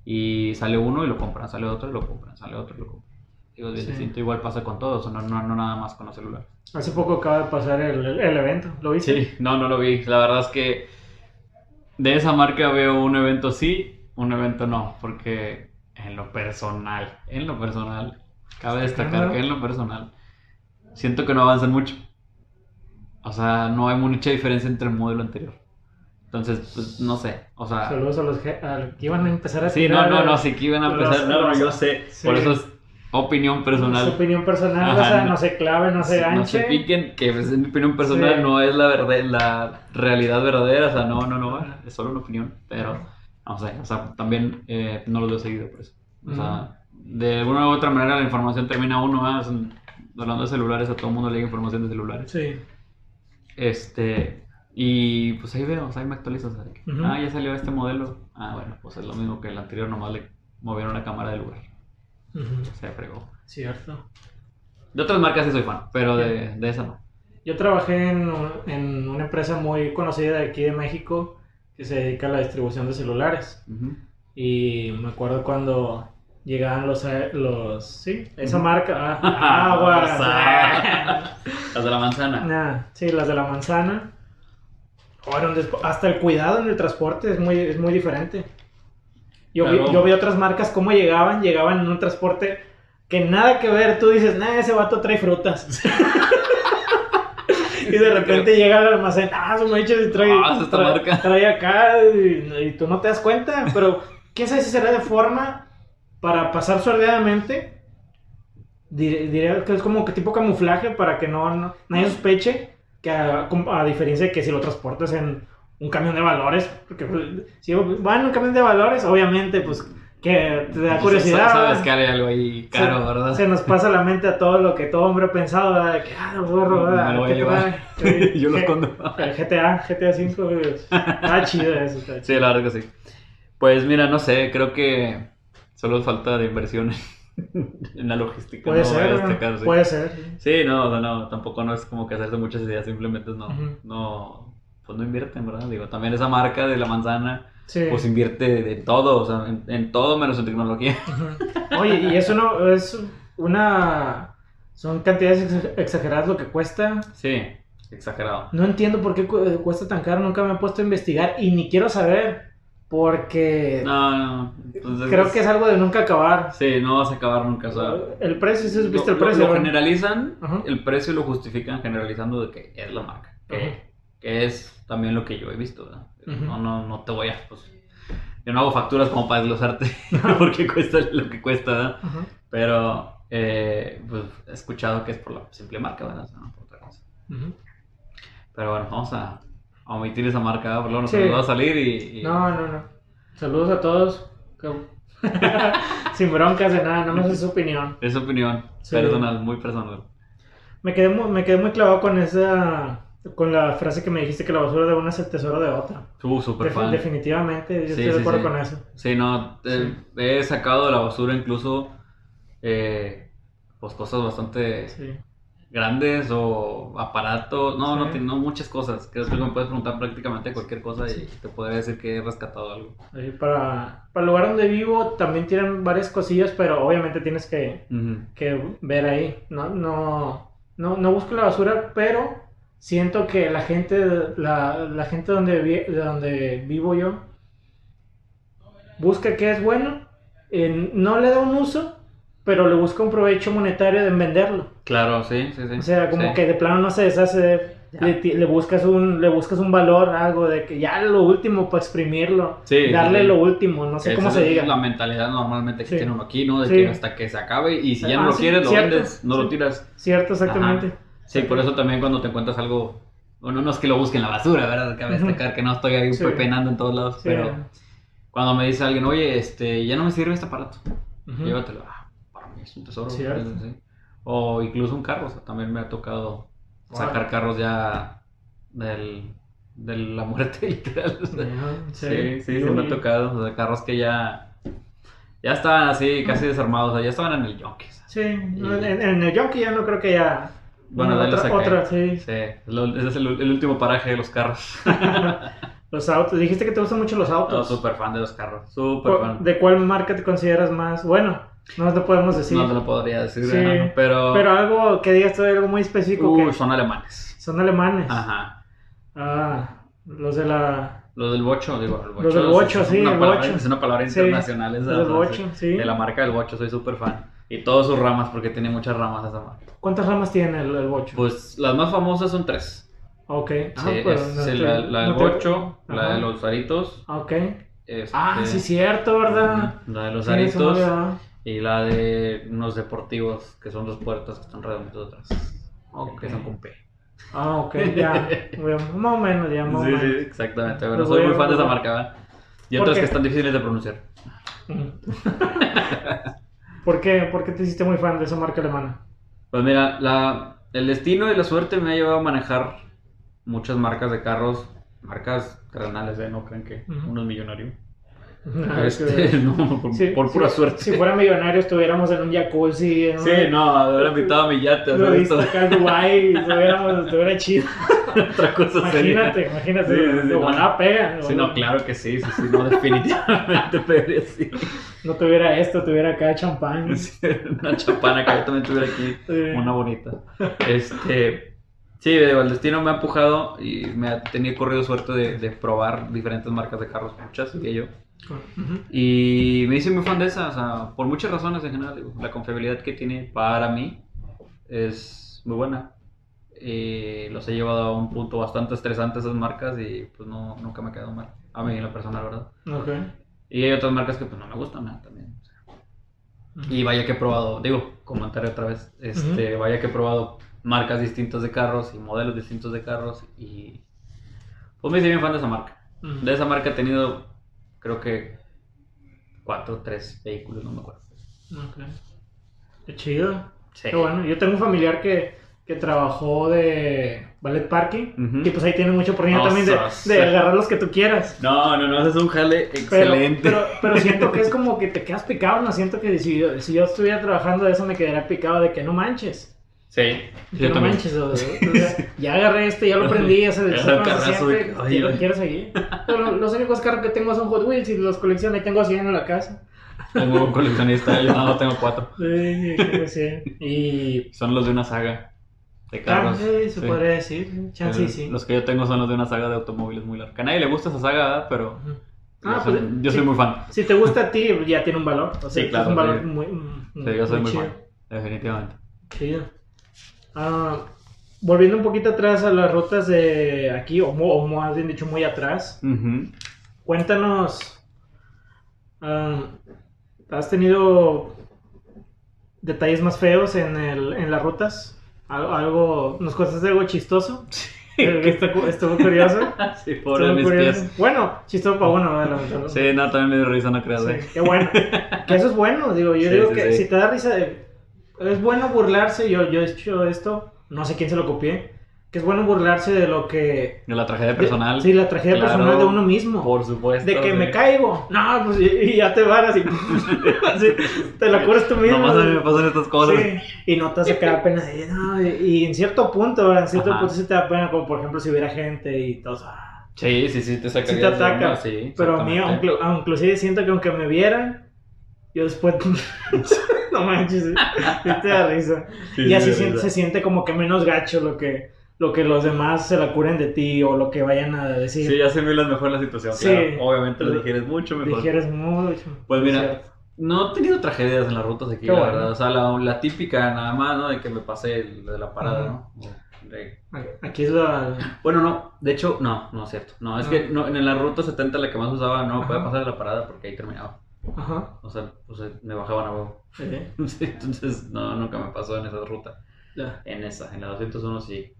B: Y sale uno y lo compran, sale otro y lo compran, sale otro y lo compran. Digo,
A: Sí.
B: distinto. Igual pasa con todos, no, no, no nada más con los celulares.
A: Hace poco acaba de pasar el, el- el evento, ¿lo viste?
B: Sí, no, no lo vi. La verdad es que de esa marca veo un evento sí, un evento no, porque en lo personal, en lo personal, cabe destacar que en lo personal, siento que no avanzan mucho. O sea, no hay mucha diferencia entre el modelo anterior. Entonces, pues no sé, o sea...
A: Saludos a los que, a los que iban a empezar a
B: Sí, no, no, no, sí que iban a empezar. No, no, yo sé.
A: sí.
B: Por eso es opinión
A: Su
B: personal.
A: opinión personal,
B: Ajá,
A: o sea,
B: no-
A: no se clave, no se ganche.
B: No se piquen, que pues, es mi opinión personal,
A: Sí.
B: no es la, verdad, la realidad verdadera. O sea, no, no, no, es solo una opinión. Pero, no sé, o sea, también eh, no lo veo seguido por eso. O sea, de alguna u otra manera la información termina uno más. Hablando de celulares, a todo el mundo le llega información de celulares.
A: Sí.
B: Este, y pues ahí veo, o sea, ahí me actualizo. Ah, ya salió este modelo. Ah, bueno, pues es lo mismo que el anterior, nomás le movieron la cámara del lugar. Se fregó.
A: Cierto.
B: De otras marcas sí soy fan, pero de, de esa no.
A: Yo trabajé en, un- en una empresa muy conocida de aquí de México que se dedica a la distribución de celulares. Y me acuerdo cuando llegaban los, eh, los sí, esa marca, ah, aguas.
B: Rosa. Las de la manzana.
A: Nah, sí, las de la manzana. Ahora, hasta el cuidado en el transporte es muy, es muy diferente. Yo,
B: Claro.
A: vi, yo vi otras marcas cómo llegaban, llegaban en un transporte que nada que ver. Tú dices, nah, ese vato trae frutas. y de repente llega al almacén, ah, su mecha y trae,
B: Ah, es esta
A: trae,
B: marca.
A: trae acá y, y tú no te das cuenta. Pero quién sabe si será de forma para pasar sordeadamente. Diré, diré que es como que tipo camuflaje para que no, no- nadie sospeche que a, diferencia de que si lo transportas en un camión de valores, porque pues, si van en un camión de valores, obviamente pues que te da curiosidad.
B: Sabes que hay algo ahí caro,
A: se,
B: ¿verdad?
A: Se nos pasa la mente a todo lo que todo hombre ha pensado, ¿verdad? De que, ah, lo burro, ¿verdad?
B: Me lo voy a
A: ¿Qué
B: llevar.
A: trae?
B: Yo lo escondo.
A: El GTA, GTA 5, está chido eso. Está chido.
B: Sí, la verdad que sí. Pues mira, no sé, creo que solo falta de inversión en la logística.
A: Puede
B: no
A: ser,
B: sí.
A: puede ser. sí.
B: No, no, no, tampoco no es como que hacerse muchas ideas, simplemente no,
A: Ujú.
B: no, pues no invierten, ¿verdad? Digo, también esa marca de la manzana,
A: Sí.
B: pues invierte de todo, o sea, en, en todo menos en tecnología.
A: Oye, y eso no es una. Son cantidades ex- exageradas lo que cuesta.
B: Sí, exagerado.
A: No entiendo por qué cu- cuesta tan caro, nunca me he puesto a investigar y ni quiero saber. Porque
B: No, no, entonces,
A: creo que es algo de nunca acabar.
B: Sí, no vas a acabar nunca, o sea...
A: El precio, si has visto
B: lo,
A: el
B: lo-
A: precio.
B: lo
A: ¿no?
B: generalizan,
A: Ajá.
B: el precio lo justifican generalizando de que es la marca, que, que es también lo que yo he visto.
A: Ujú.
B: No, no, no te voy a, pues, yo no hago facturas como para desglosarte porque cuesta lo que cuesta. Pero, eh, pues, he escuchado que es por la simple marca, ¿verdad? O sea, no por otra cosa. Pero bueno, vamos a omitir esa marca, ¿verdad? Porque luego nos
A: Sí.
B: nos va a salir y... y-
A: No, no, no. Saludos a todos. Sin broncas de nada, no es su opinión.
B: Es opinión
A: Sí.
B: personal, muy personal.
A: Me quedé, muy, me quedé muy clavado con esa. Con la frase que me dijiste que la basura de una es el tesoro de otra.
B: Uh, super fan.
A: definitivamente, yo
B: Sí,
A: estoy de acuerdo
B: sí.
A: con eso.
B: Sí, no, eh, he sacado de la basura incluso eh, pues cosas bastante
A: Sí.
B: Grandes o aparatos, no, no,
A: Sí.
B: no muchas cosas. Creo que me puedes preguntar prácticamente cualquier cosa
A: Sí.
B: y te podría decir que he rescatado algo.
A: Ahí para, para el lugar donde vivo también tienen varias cosillas, pero obviamente tienes que, que ver ahí. No, no, no, no busco la basura, pero siento que la gente, la, la gente donde, vi- donde vivo yo busca que es bueno, eh, no le da un uso, pero le busca un provecho monetario de venderlo.
B: Claro, sí, sí, sí.
A: O sea, como
B: Sí.
A: que de plano no se deshace de... Le, le buscas un le buscas un valor algo de que ya lo último para exprimirlo
B: Sí,
A: darle
B: sí, sí.
A: lo último no sé
B: Esa
A: cómo
B: es
A: se diga
B: la mentalidad normalmente que
A: Sí.
B: tiene uno aquí, ¿no? De
A: Sí.
B: que hasta que se acabe y si ya no
A: Ah,
B: lo
A: sí,
B: quieres, lo
A: cierto.
B: vendes, no lo tiras.
A: cierto exactamente
B: Sí, por eso también cuando te encuentras algo, bueno, no es que lo busque en la basura, ¿verdad? Cabe destacar que no estoy ahí
A: Sí.
B: penando en todos lados,
A: Sí.
B: pero cuando me dice alguien, oye, este, ya no me sirve este aparato,
A: Ujú.
B: llévatelo. Es un tesoro. Sí. O incluso un carro, o sea, también me ha tocado sacar carros ya del, de la muerte literal. o sea,
A: Ajá,
B: Sí, sí, se me ha tocado. O sea, carros que ya, ya estaban así, casi desarmados, o sea, ya estaban en el sea.
A: sí no, en, en el Yonki ya no creo que ya
B: Bueno, lo
A: otra, otra sí
B: Sí, lo- ese es el, el último paraje de los carros.
A: los autos dijiste que te gustan mucho los
B: No,
A: autos
B: súper fan de los carros, súper
A: ¿Cu-
B: fan.
A: ¿De cuál marca te consideras más? Bueno, No te podemos decir.
B: No te lo podría decir,
A: Sí,
B: pero...
A: Pero algo que digas tú, algo muy específico que
B: son alemanes.
A: son alemanes.
B: Ajá.
A: Ah, los de la.
B: Los del bocho, digo, el bocho.
A: Los del bocho, sí,
B: una
A: el
B: palabra-
A: bocho.
B: Es una palabra
A: Sí,
B: internacional esa.
A: los del bocho, sí.
B: De la marca del bocho, soy súper fan. Y todas sus ramas, porque tiene muchas ramas esa marca.
A: ¿Cuántas ramas tiene el, el bocho?
B: Pues las más famosas son tres.
A: ok. Ah,
B: Sí,
A: pues,
B: es
A: no
B: sí,
A: te-
B: la, la del
A: no te-
B: bocho, la de los aritos.
A: Ok.
B: este,
A: Ah, sí, cierto, ¿verdad?
B: La de los
A: Sí,
B: aritos. Y la de unos deportivos, que son dos puertas que están redonditos atrás.
A: Ok.
B: Que son con P.
A: Ah, ok, ya. Más o menos, ya, más
B: Sí, sí, exactamente. Pero
A: Los
B: soy muy fan de esa marca. ¿verdad? Y
A: ¿Por
B: otras
A: qué?
B: que están difíciles de pronunciar.
A: ¿Por qué? ¿Por qué te hiciste muy fan de esa marca alemana?
B: Pues mira, la, el destino y la suerte me ha llevado a manejar muchas marcas de carros, marcas terrenales, ¿eh? No crean que
A: Ujú.
B: uno es millonario.
A: Ah,
B: Este,
A: que-
B: no, por,
A: Sí,
B: por pura
A: sí,
B: suerte.
A: Si fuera millonario estuviéramos en un jacuzzi. En
B: Sí, no, hubiera invitado a mi yate.
A: Lo viste acá en Dubái y estuviéramos, estuviera chido.
B: Otra cosa.
A: Imagínate, imagínate.
B: Sí,
A: de
B: no.
A: pega.
B: Sí, no, claro que sí, sí, sí, no, definitivamente pegaría sí.
A: No tuviera esto, tuviera acá champán.
B: Una champana que yo también tuviera aquí, una bonita. Este, sí, digo, el destino me ha empujado y me ha tenido corrido suerte de, de probar diferentes marcas de carros, muchas, diría yo.
A: Ujú.
B: Y me hice muy fan de esa, o sea, por muchas razones en general, digo, la confiabilidad que tiene para mí es muy buena. Eh, los he llevado a un punto bastante estresante esas marcas y pues no, nunca me ha quedado mal. A mí en lo personal, ¿verdad? Y hay otras marcas que pues no me gustan nada también. o sea. Y vaya que he probado, digo, comentaré otra vez, este, vaya que he probado marcas distintas de carros y modelos distintos de carros y pues me hice bien fan de esa marca. De esa marca he tenido, creo que cuatro, tres vehículos, no me acuerdo.
A: Ok. Qué chido.
B: Sí.
A: Qué bueno. Yo tengo un familiar que, que trabajó de ballet parking. Y pues ahí tiene mucha oportunidad también de, de agarrar los que tú quieras.
B: No, no, no, es un jale
A: Pero,
B: excelente.
A: pero, pero siento que es como que te quedas picado, no siento que si yo, si yo estuviera trabajando de eso me quedaría picado de que no manches.
B: Sí, yo
A: no
B: también.
A: manches, o- o sea, ya agarré este, ya lo prendí, ya se
B: Ya
A: sé cómo se
B: carrazo
A: siente,
B: de- ay,
A: quiero,
B: ay.
A: quiero seguir. Pero los únicos carros que tengo son Hot Wheels y los colecciono y tengo 100 en la casa.
B: Soy muy buen coleccionista, yo nada más tengo cuatro.
A: Sí, tengo 100. Y...
B: Son los de una saga de
A: Ah,
B: carros.
A: sí, se
B: Sí.
A: podría decir. Chance
B: El-
A: sí.
B: Los que yo tengo son los de una saga de automóviles muy larga. A nadie le gusta esa saga, ¿verdad? pero
A: Ujú.
B: yo,
A: Ah,
B: soy,
A: pues,
B: yo soy
A: sí.
B: muy fan.
A: Si te gusta a ti, ya tiene un valor. O sea,
B: Sí,
A: es
B: claro,
A: un valor
B: sí.
A: muy, mm,
B: Sí, yo soy muy
A: chido.
B: fan, definitivamente.
A: Chido. Ah, volviendo un poquito atrás a las rutas de aquí, o, más bien dicho, muy atrás, cuéntanos. ah, ¿Has tenido detalles más feos en, el, en las rutas? Algo, algo- ¿Nos contaste algo chistoso? Eh, estuvo, estuvo curioso.
B: Sí, pobre
A: Estuvo
B: mis
A: curioso.
B: pies.
A: Bueno, chistoso para bueno. bueno.
B: Sí, no, también me dio risa, no creas,
A: Sí, qué bueno. Que eso es bueno, digo, yo
B: Sí,
A: digo
B: sí,
A: que si te da risa, eh, es bueno burlarse, yo, yo he hecho esto, no sé quién se lo copié, que es bueno burlarse de lo que...
B: De la tragedia
A: de-
B: personal.
A: sí, la tragedia
B: Claro,
A: personal de uno mismo.
B: Por supuesto.
A: de que
B: sí.
A: me caigo. No, pues y, y ya te y así, te la curas tú mismo.
B: Nomás a mí me pasan estas cosas.
A: Sí, y no te hace cada pena de, no, y, y en cierto punto, en cierto
B: Ajá.
A: punto sí te da pena, como por ejemplo si hubiera gente y todo. ah,
B: Sí, sí, sí, te saca.
A: sí te ataca.
B: Sí,
A: pero a mí, inclusive siento que aunque me vieran, yo después. no manches, te da risa.
B: Sí,
A: y
B: sí,
A: así se,
B: risa.
A: se siente como que menos gacho lo que, lo que los demás se la curen de ti o lo que vayan a decir.
B: Sí, ya se me mejor la situación.
A: Sí.
B: Claro. Obviamente lo digieres mucho mejor.
A: Dijeres mucho.
B: Pues mira. No he tenido tragedias en las rutas aquí,
A: Qué
B: la
A: bueno.
B: verdad. O sea, la, la típica nada más, ¿no? De que me pasé el- de la parada, ¿no? De-
A: Aquí es la.
B: Bueno, no, de hecho, no, no es cierto. No, es
A: No.
B: que no, en la ruta 70 la que más usaba no me podía
A: Ajá.
B: pasar de la parada porque ahí terminaba.
A: Ajá.
B: O sea, pues, eh, me bajaban a huevo. Entonces, no, nunca me pasó en esa ruta.
A: ya.
B: En esa, en la 201 sí.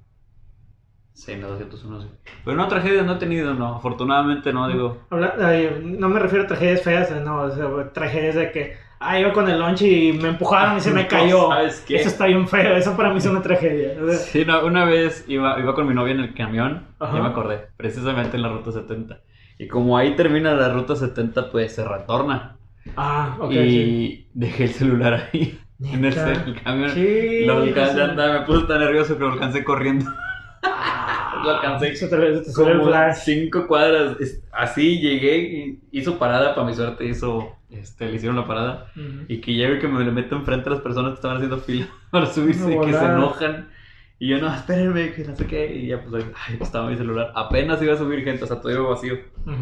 B: Sí, en la 201 sí. Pero no, tragedias no he tenido, no. Afortunadamente no, digo.
A: Habla- ay, no me refiero a tragedias feas, no, o sea, tragedias de que, ah, iba con el lunch y me empujaron y se me
B: No,
A: cayó.
B: ¿sabes qué?
A: Eso está bien feo, eso para mí es una tragedia. o sea,
B: Sí, no, una vez iba, iba con mi novia en el camión,
A: Ajá.
B: ya me acordé, precisamente en la ruta 70. Y como ahí termina la ruta 70, pues se retorna.
A: ah, ok. sí.
B: y dejé el celular ahí, en el, el camión.
A: Sí,
B: Lo alcancé
A: sí.
B: me puse tan nervioso que lo alcancé corriendo.
A: Ah,
B: lo alcancé.
A: Te, se te
B: Como cinco cuadras. Así llegué y hizo parada, para mi suerte hizo, este, le hicieron la parada.
A: Ujú.
B: Y que llego y que me le meto enfrente a las personas que estaban haciendo fila para subirse y que se enojan. Y yo, no, espérenme, que no sé qué. Y ya, pues, ay, estaba mi celular. Apenas iba a subir gente, o sea, todo iba vacío.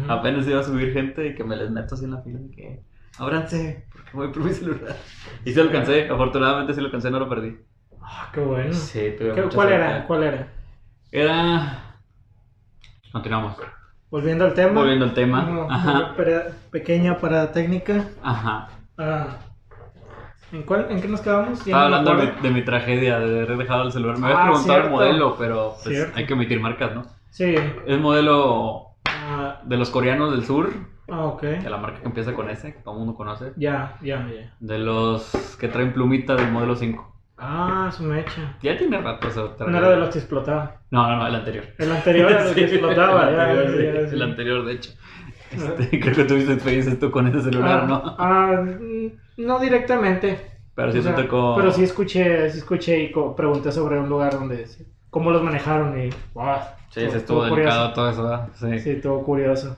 B: Apenas iba a subir gente y que me les meto así en la fila y que, ábranse, porque voy por mi celular. Y se lo alcancé, afortunadamente sí lo alcancé, no lo perdí.
A: Ah, qué bueno.
B: Sí, tuve
A: ¿Qué-
B: mucha
A: ¿Cuál
B: suerte.
A: era? ¿Cuál era?
B: Era... Continuamos.
A: Volviendo al tema.
B: Volviendo al tema. Ajá.
A: pera- pequeña parada técnica.
B: Ajá.
A: Ah, ¿en, cuál, ¿En qué nos quedamos?
B: Estaba
A: no
B: hablando de, de mi tragedia de haber dejado el celular. Me habías
A: Ah,
B: preguntado el modelo, pero pues, hay que omitir marcas, ¿no?
A: Sí.
B: Es modelo
A: Ah,
B: de los coreanos del sur,
A: ah, ok.
B: de la marca que empieza con S, que todo el mundo conoce.
A: Ya, ya, ya.
B: De los que traen plumita del modelo 5.
A: Ah, su mecha.
B: Ya tiene rato esa
A: No era de los que explotaba.
B: No, no, no, el anterior.
A: El anterior era que explotaba.
B: el
A: ya,
B: anterior,
A: ya,
B: sí,
A: ya, sí.
B: el anterior, de hecho. Este, creo que tuviste experiencias tú con ese celular,
A: Ah,
B: ¿no?
A: ah, mm, no directamente.
B: Pero sí
A: O sea,
B: te tocó.
A: Pero sí escuché, sí escuché y pregunté sobre un lugar donde cómo los manejaron y wow,
B: Sí, sí, estuvo delicado todo eso, ¿verdad? Sí.
A: Sí, estuvo curioso.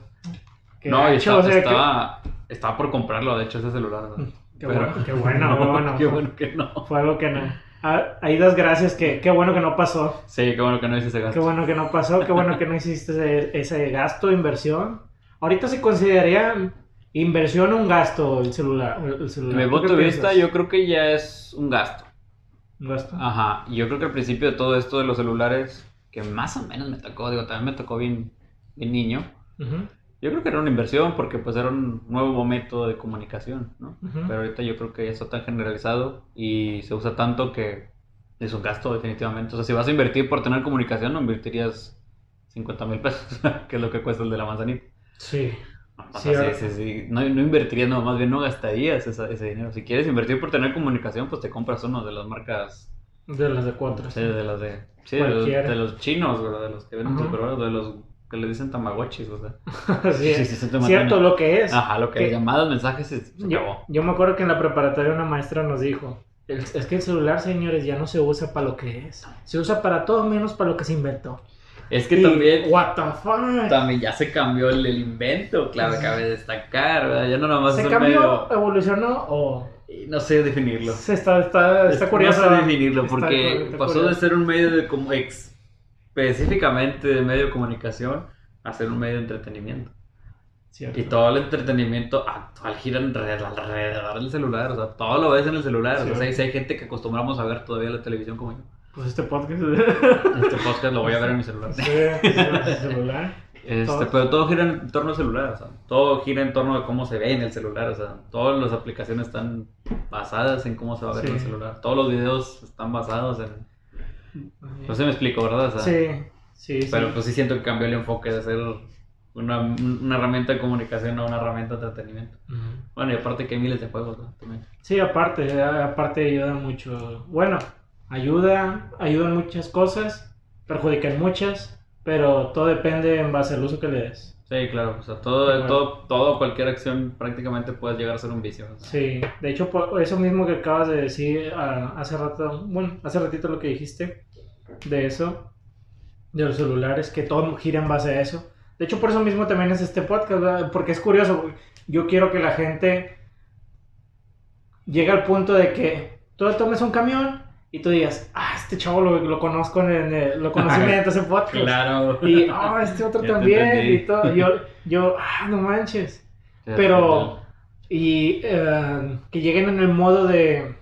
A: Qué
B: no, y estaba,
A: o sea, que-
B: estaba, estaba por comprarlo, de hecho, ese celular. ¿verdad?
A: Qué
B: Pero-
A: bueno, qué bueno,
B: no,
A: qué bueno.
B: qué bueno que no.
A: Fue algo que no. Ah, ahí das gracias, que qué bueno que no pasó.
B: Sí, qué bueno que no hice ese
A: Qué
B: gasto.
A: bueno que no pasó, qué bueno que no hiciste ese, ese gasto, inversión. Ahorita se consideraría inversión o un gasto el celular. El
B: En
A: celular.
B: mi
A: ¿Tú
B: punto de vista, yo creo que ya es un gasto.
A: Un gasto.
B: Ajá, y yo creo que al principio de todo esto de los celulares, que más o menos me tocó, digo, también me tocó bien, bien niño. Yo creo que era una inversión porque pues era un nuevo método de comunicación, ¿no? Pero ahorita yo creo que ya está tan generalizado y se usa tanto que es un gasto definitivamente. O sea, si vas a invertir por tener comunicación, no invertirías 50 mil pesos, que es lo que cuesta el de la manzanita.
A: Sí.
B: O
A: Sí,
B: sea,
A: ahora-
B: sí, sí, sí. No, no invertirías, no, más bien no gastarías esa- ese dinero. Si quieres invertir por tener comunicación, pues te compras uno de las marcas,
A: De las de cuatro.
B: sí, de las de, sí, de los, de los chinos, ¿verdad? De los que venden superhéroes, de los que le dicen tamagotchis, o sea.
A: Sí,
B: Sí, sí,
A: Cierto lo que es.
B: Ajá, lo que
A: Que-
B: es llamadas, mensajes, se, se
A: Yo,
B: acabó.
A: yo me acuerdo que en la preparatoria una maestra nos dijo, "El- es que el celular, señores, ya no se usa para lo que es. Se usa para todo menos para lo que se inventó.
B: Es que
A: Y,
B: también,
A: What the fuck?
B: también ya se cambió el, el invento, claro, cabe destacar, ¿verdad? Ya no nomás
A: ¿Se
B: es un
A: cambió,
B: medio...
A: evolucionó o...?
B: No sé definirlo.
A: Se está, está, está curioso.
B: No sé definirlo,
A: Está
B: porque
A: cu- está
B: pasó de
A: curioso.
B: ser un medio de como ex- específicamente de medio de comunicación a ser un medio de entretenimiento.
A: Cierto.
B: Y todo el entretenimiento actual gira alrededor del celular, o sea, todo lo ves en el celular. O sea, si hay gente que acostumbramos a ver todavía la televisión como yo.
A: Pues este podcast...
B: Este podcast lo voy a ver en mi celular.
A: Sí, celular.
B: Este,
A: Todo.
B: pero todo gira en torno al celular, o sea, todo gira en torno a cómo se ve en el celular, o sea, todas las aplicaciones están basadas en cómo se va a ver en el
A: Sí.
B: celular, todos los videos están basados en... No sé me explico, ¿verdad? O sea,
A: Sí, sí, sí.
B: Pero pues sí siento que cambió el enfoque de ser una, una herramienta de comunicación a una herramienta de entretenimiento. Bueno, y aparte que hay miles de juegos, ¿no? También.
A: Sí, aparte, aparte ayuda mucho. Bueno, ayuda, ayuda en muchas cosas, perjudican muchas, pero todo depende en base al uso que le des.
B: Sí, claro, o sea, todo,
A: Bueno.
B: todo, todo, cualquier acción prácticamente puede llegar a ser un vicio. ¿no?
A: Sí, de hecho, por eso mismo que acabas de decir ah, hace rato, bueno, hace ratito lo que dijiste de eso, de los celulares, que todo gira en base a eso. De hecho, por eso mismo también es este podcast, ¿verdad? porque es curioso. Yo quiero que la gente llegue al punto de que tú tomes un camión y tú digas, ah, este chavo lo, lo conozco en el, lo conocí mediante ese podcast.
B: Claro.
A: Y, ah, este otro también. Y todo. Yo, yo, ah, no manches. Pero, y eh, que lleguen en el modo de,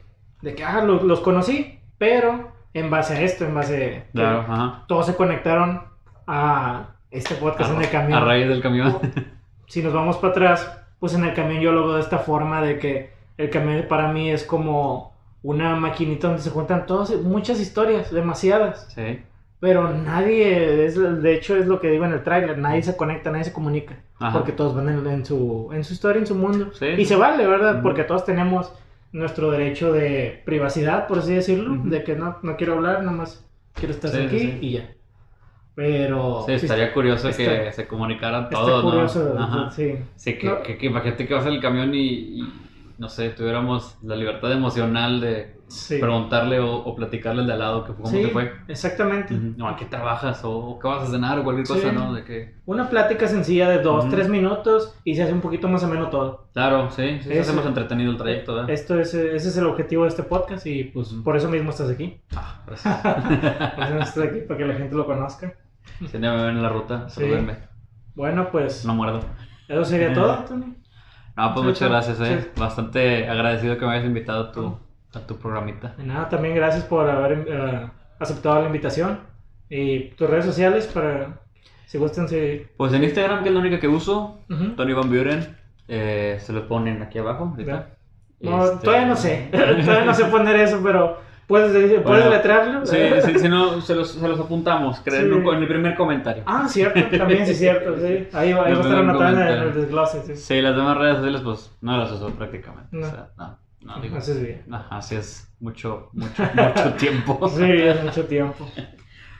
A: de que, ah, lo- los, conocí, pero en base a esto, en base que
B: Claro, ajá.
A: todos se conectaron a este podcast en el
B: A
A: camión.
B: raíz del camión.
A: Si nos vamos para atrás, pues en el camión yo lo veo de esta forma de que el camión para mí es como una maquinita donde se cuentan todas, muchas historias, demasiadas.
B: Sí.
A: Pero nadie, es, de hecho es lo que digo en el tráiler, nadie se conecta, nadie se comunica.
B: Ajá.
A: Porque todos van en, en su, en su historia, en su mundo.
B: Sí.
A: Y se vale, ¿verdad? Porque todos tenemos nuestro derecho de privacidad, por así decirlo. De que no, no quiero hablar, nada más quiero estar
B: Sí,
A: aquí
B: sí.
A: y ya. Pero...
B: Sí, estaría curioso que se comunicaran todos,
A: curioso,
B: ¿no? Ajá.
A: sí.
B: Sí, que,
A: No.
B: que, que imagínate que vas en el camión y, y no sé, tuviéramos la libertad emocional de
A: Sí.
B: preguntarle o, o platicarle al de al lado que, cómo
A: Sí,
B: te fue.
A: Exactamente.
B: No, ¿a qué trabajas? O, o qué vas a cenar o cualquier cosa. ¿no? De que...
A: Una plática sencilla de dos, tres minutos y se hace un poquito más ameno todo.
B: Claro, sí, sí,
A: Ese-
B: hacemos entretenido el trayecto, ¿verdad?
A: Esto es, ese es el objetivo de este podcast y pues por eso mismo estás aquí.
B: Ah, gracias.
A: Por eso estás aquí, para que la gente lo conozca.
B: si me ven en la ruta,
A: Sí.
B: salúdenme.
A: Bueno, pues
B: No muerdo.
A: eso sería
B: Eh.
A: todo, Tony.
B: No, pues muchas gracias, eh. Bastante agradecido que me hayas invitado a tu, a tu programita.
A: De nada, también gracias por haber eh, aceptado la invitación. Y tus redes sociales para si gustan si...
B: Pues en Instagram, que es la única que uso,
A: Ujú.
B: Tony Van Buren, eh, se lo ponen aquí abajo. ahorita.
A: No,
B: Este-
A: todavía no sé. todavía no sé poner eso, pero puedes, puedes
B: Bueno,
A: letrearlo.
B: Sí, sí, si no, se los, se los apuntamos, creo,
A: Sí.
B: en, el primer comentario.
A: Ah, cierto, también sí es cierto, sí. Ahí va, ahí va a estar
B: comentan.
A: en el desglose, sí.
B: Sí, las demás redes sociales, pues no las uso prácticamente.
A: No.
B: O sea, no, no digo.
A: Haces bien.
B: Ajá, así es mucho, mucho, mucho tiempo.
A: Sí, es mucho tiempo.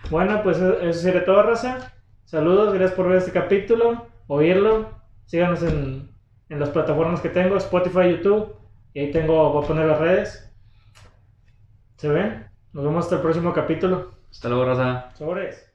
A: Bueno, pues eso eso sería todo, Raza. Saludos, gracias por ver este capítulo, oírlo. Síganos en, en las plataformas que tengo, Spotify, YouTube. Y ahí tengo, voy a poner las redes. ¿Se ven? Nos vemos hasta el próximo capítulo.
B: Hasta luego, Raza.
A: Sobres.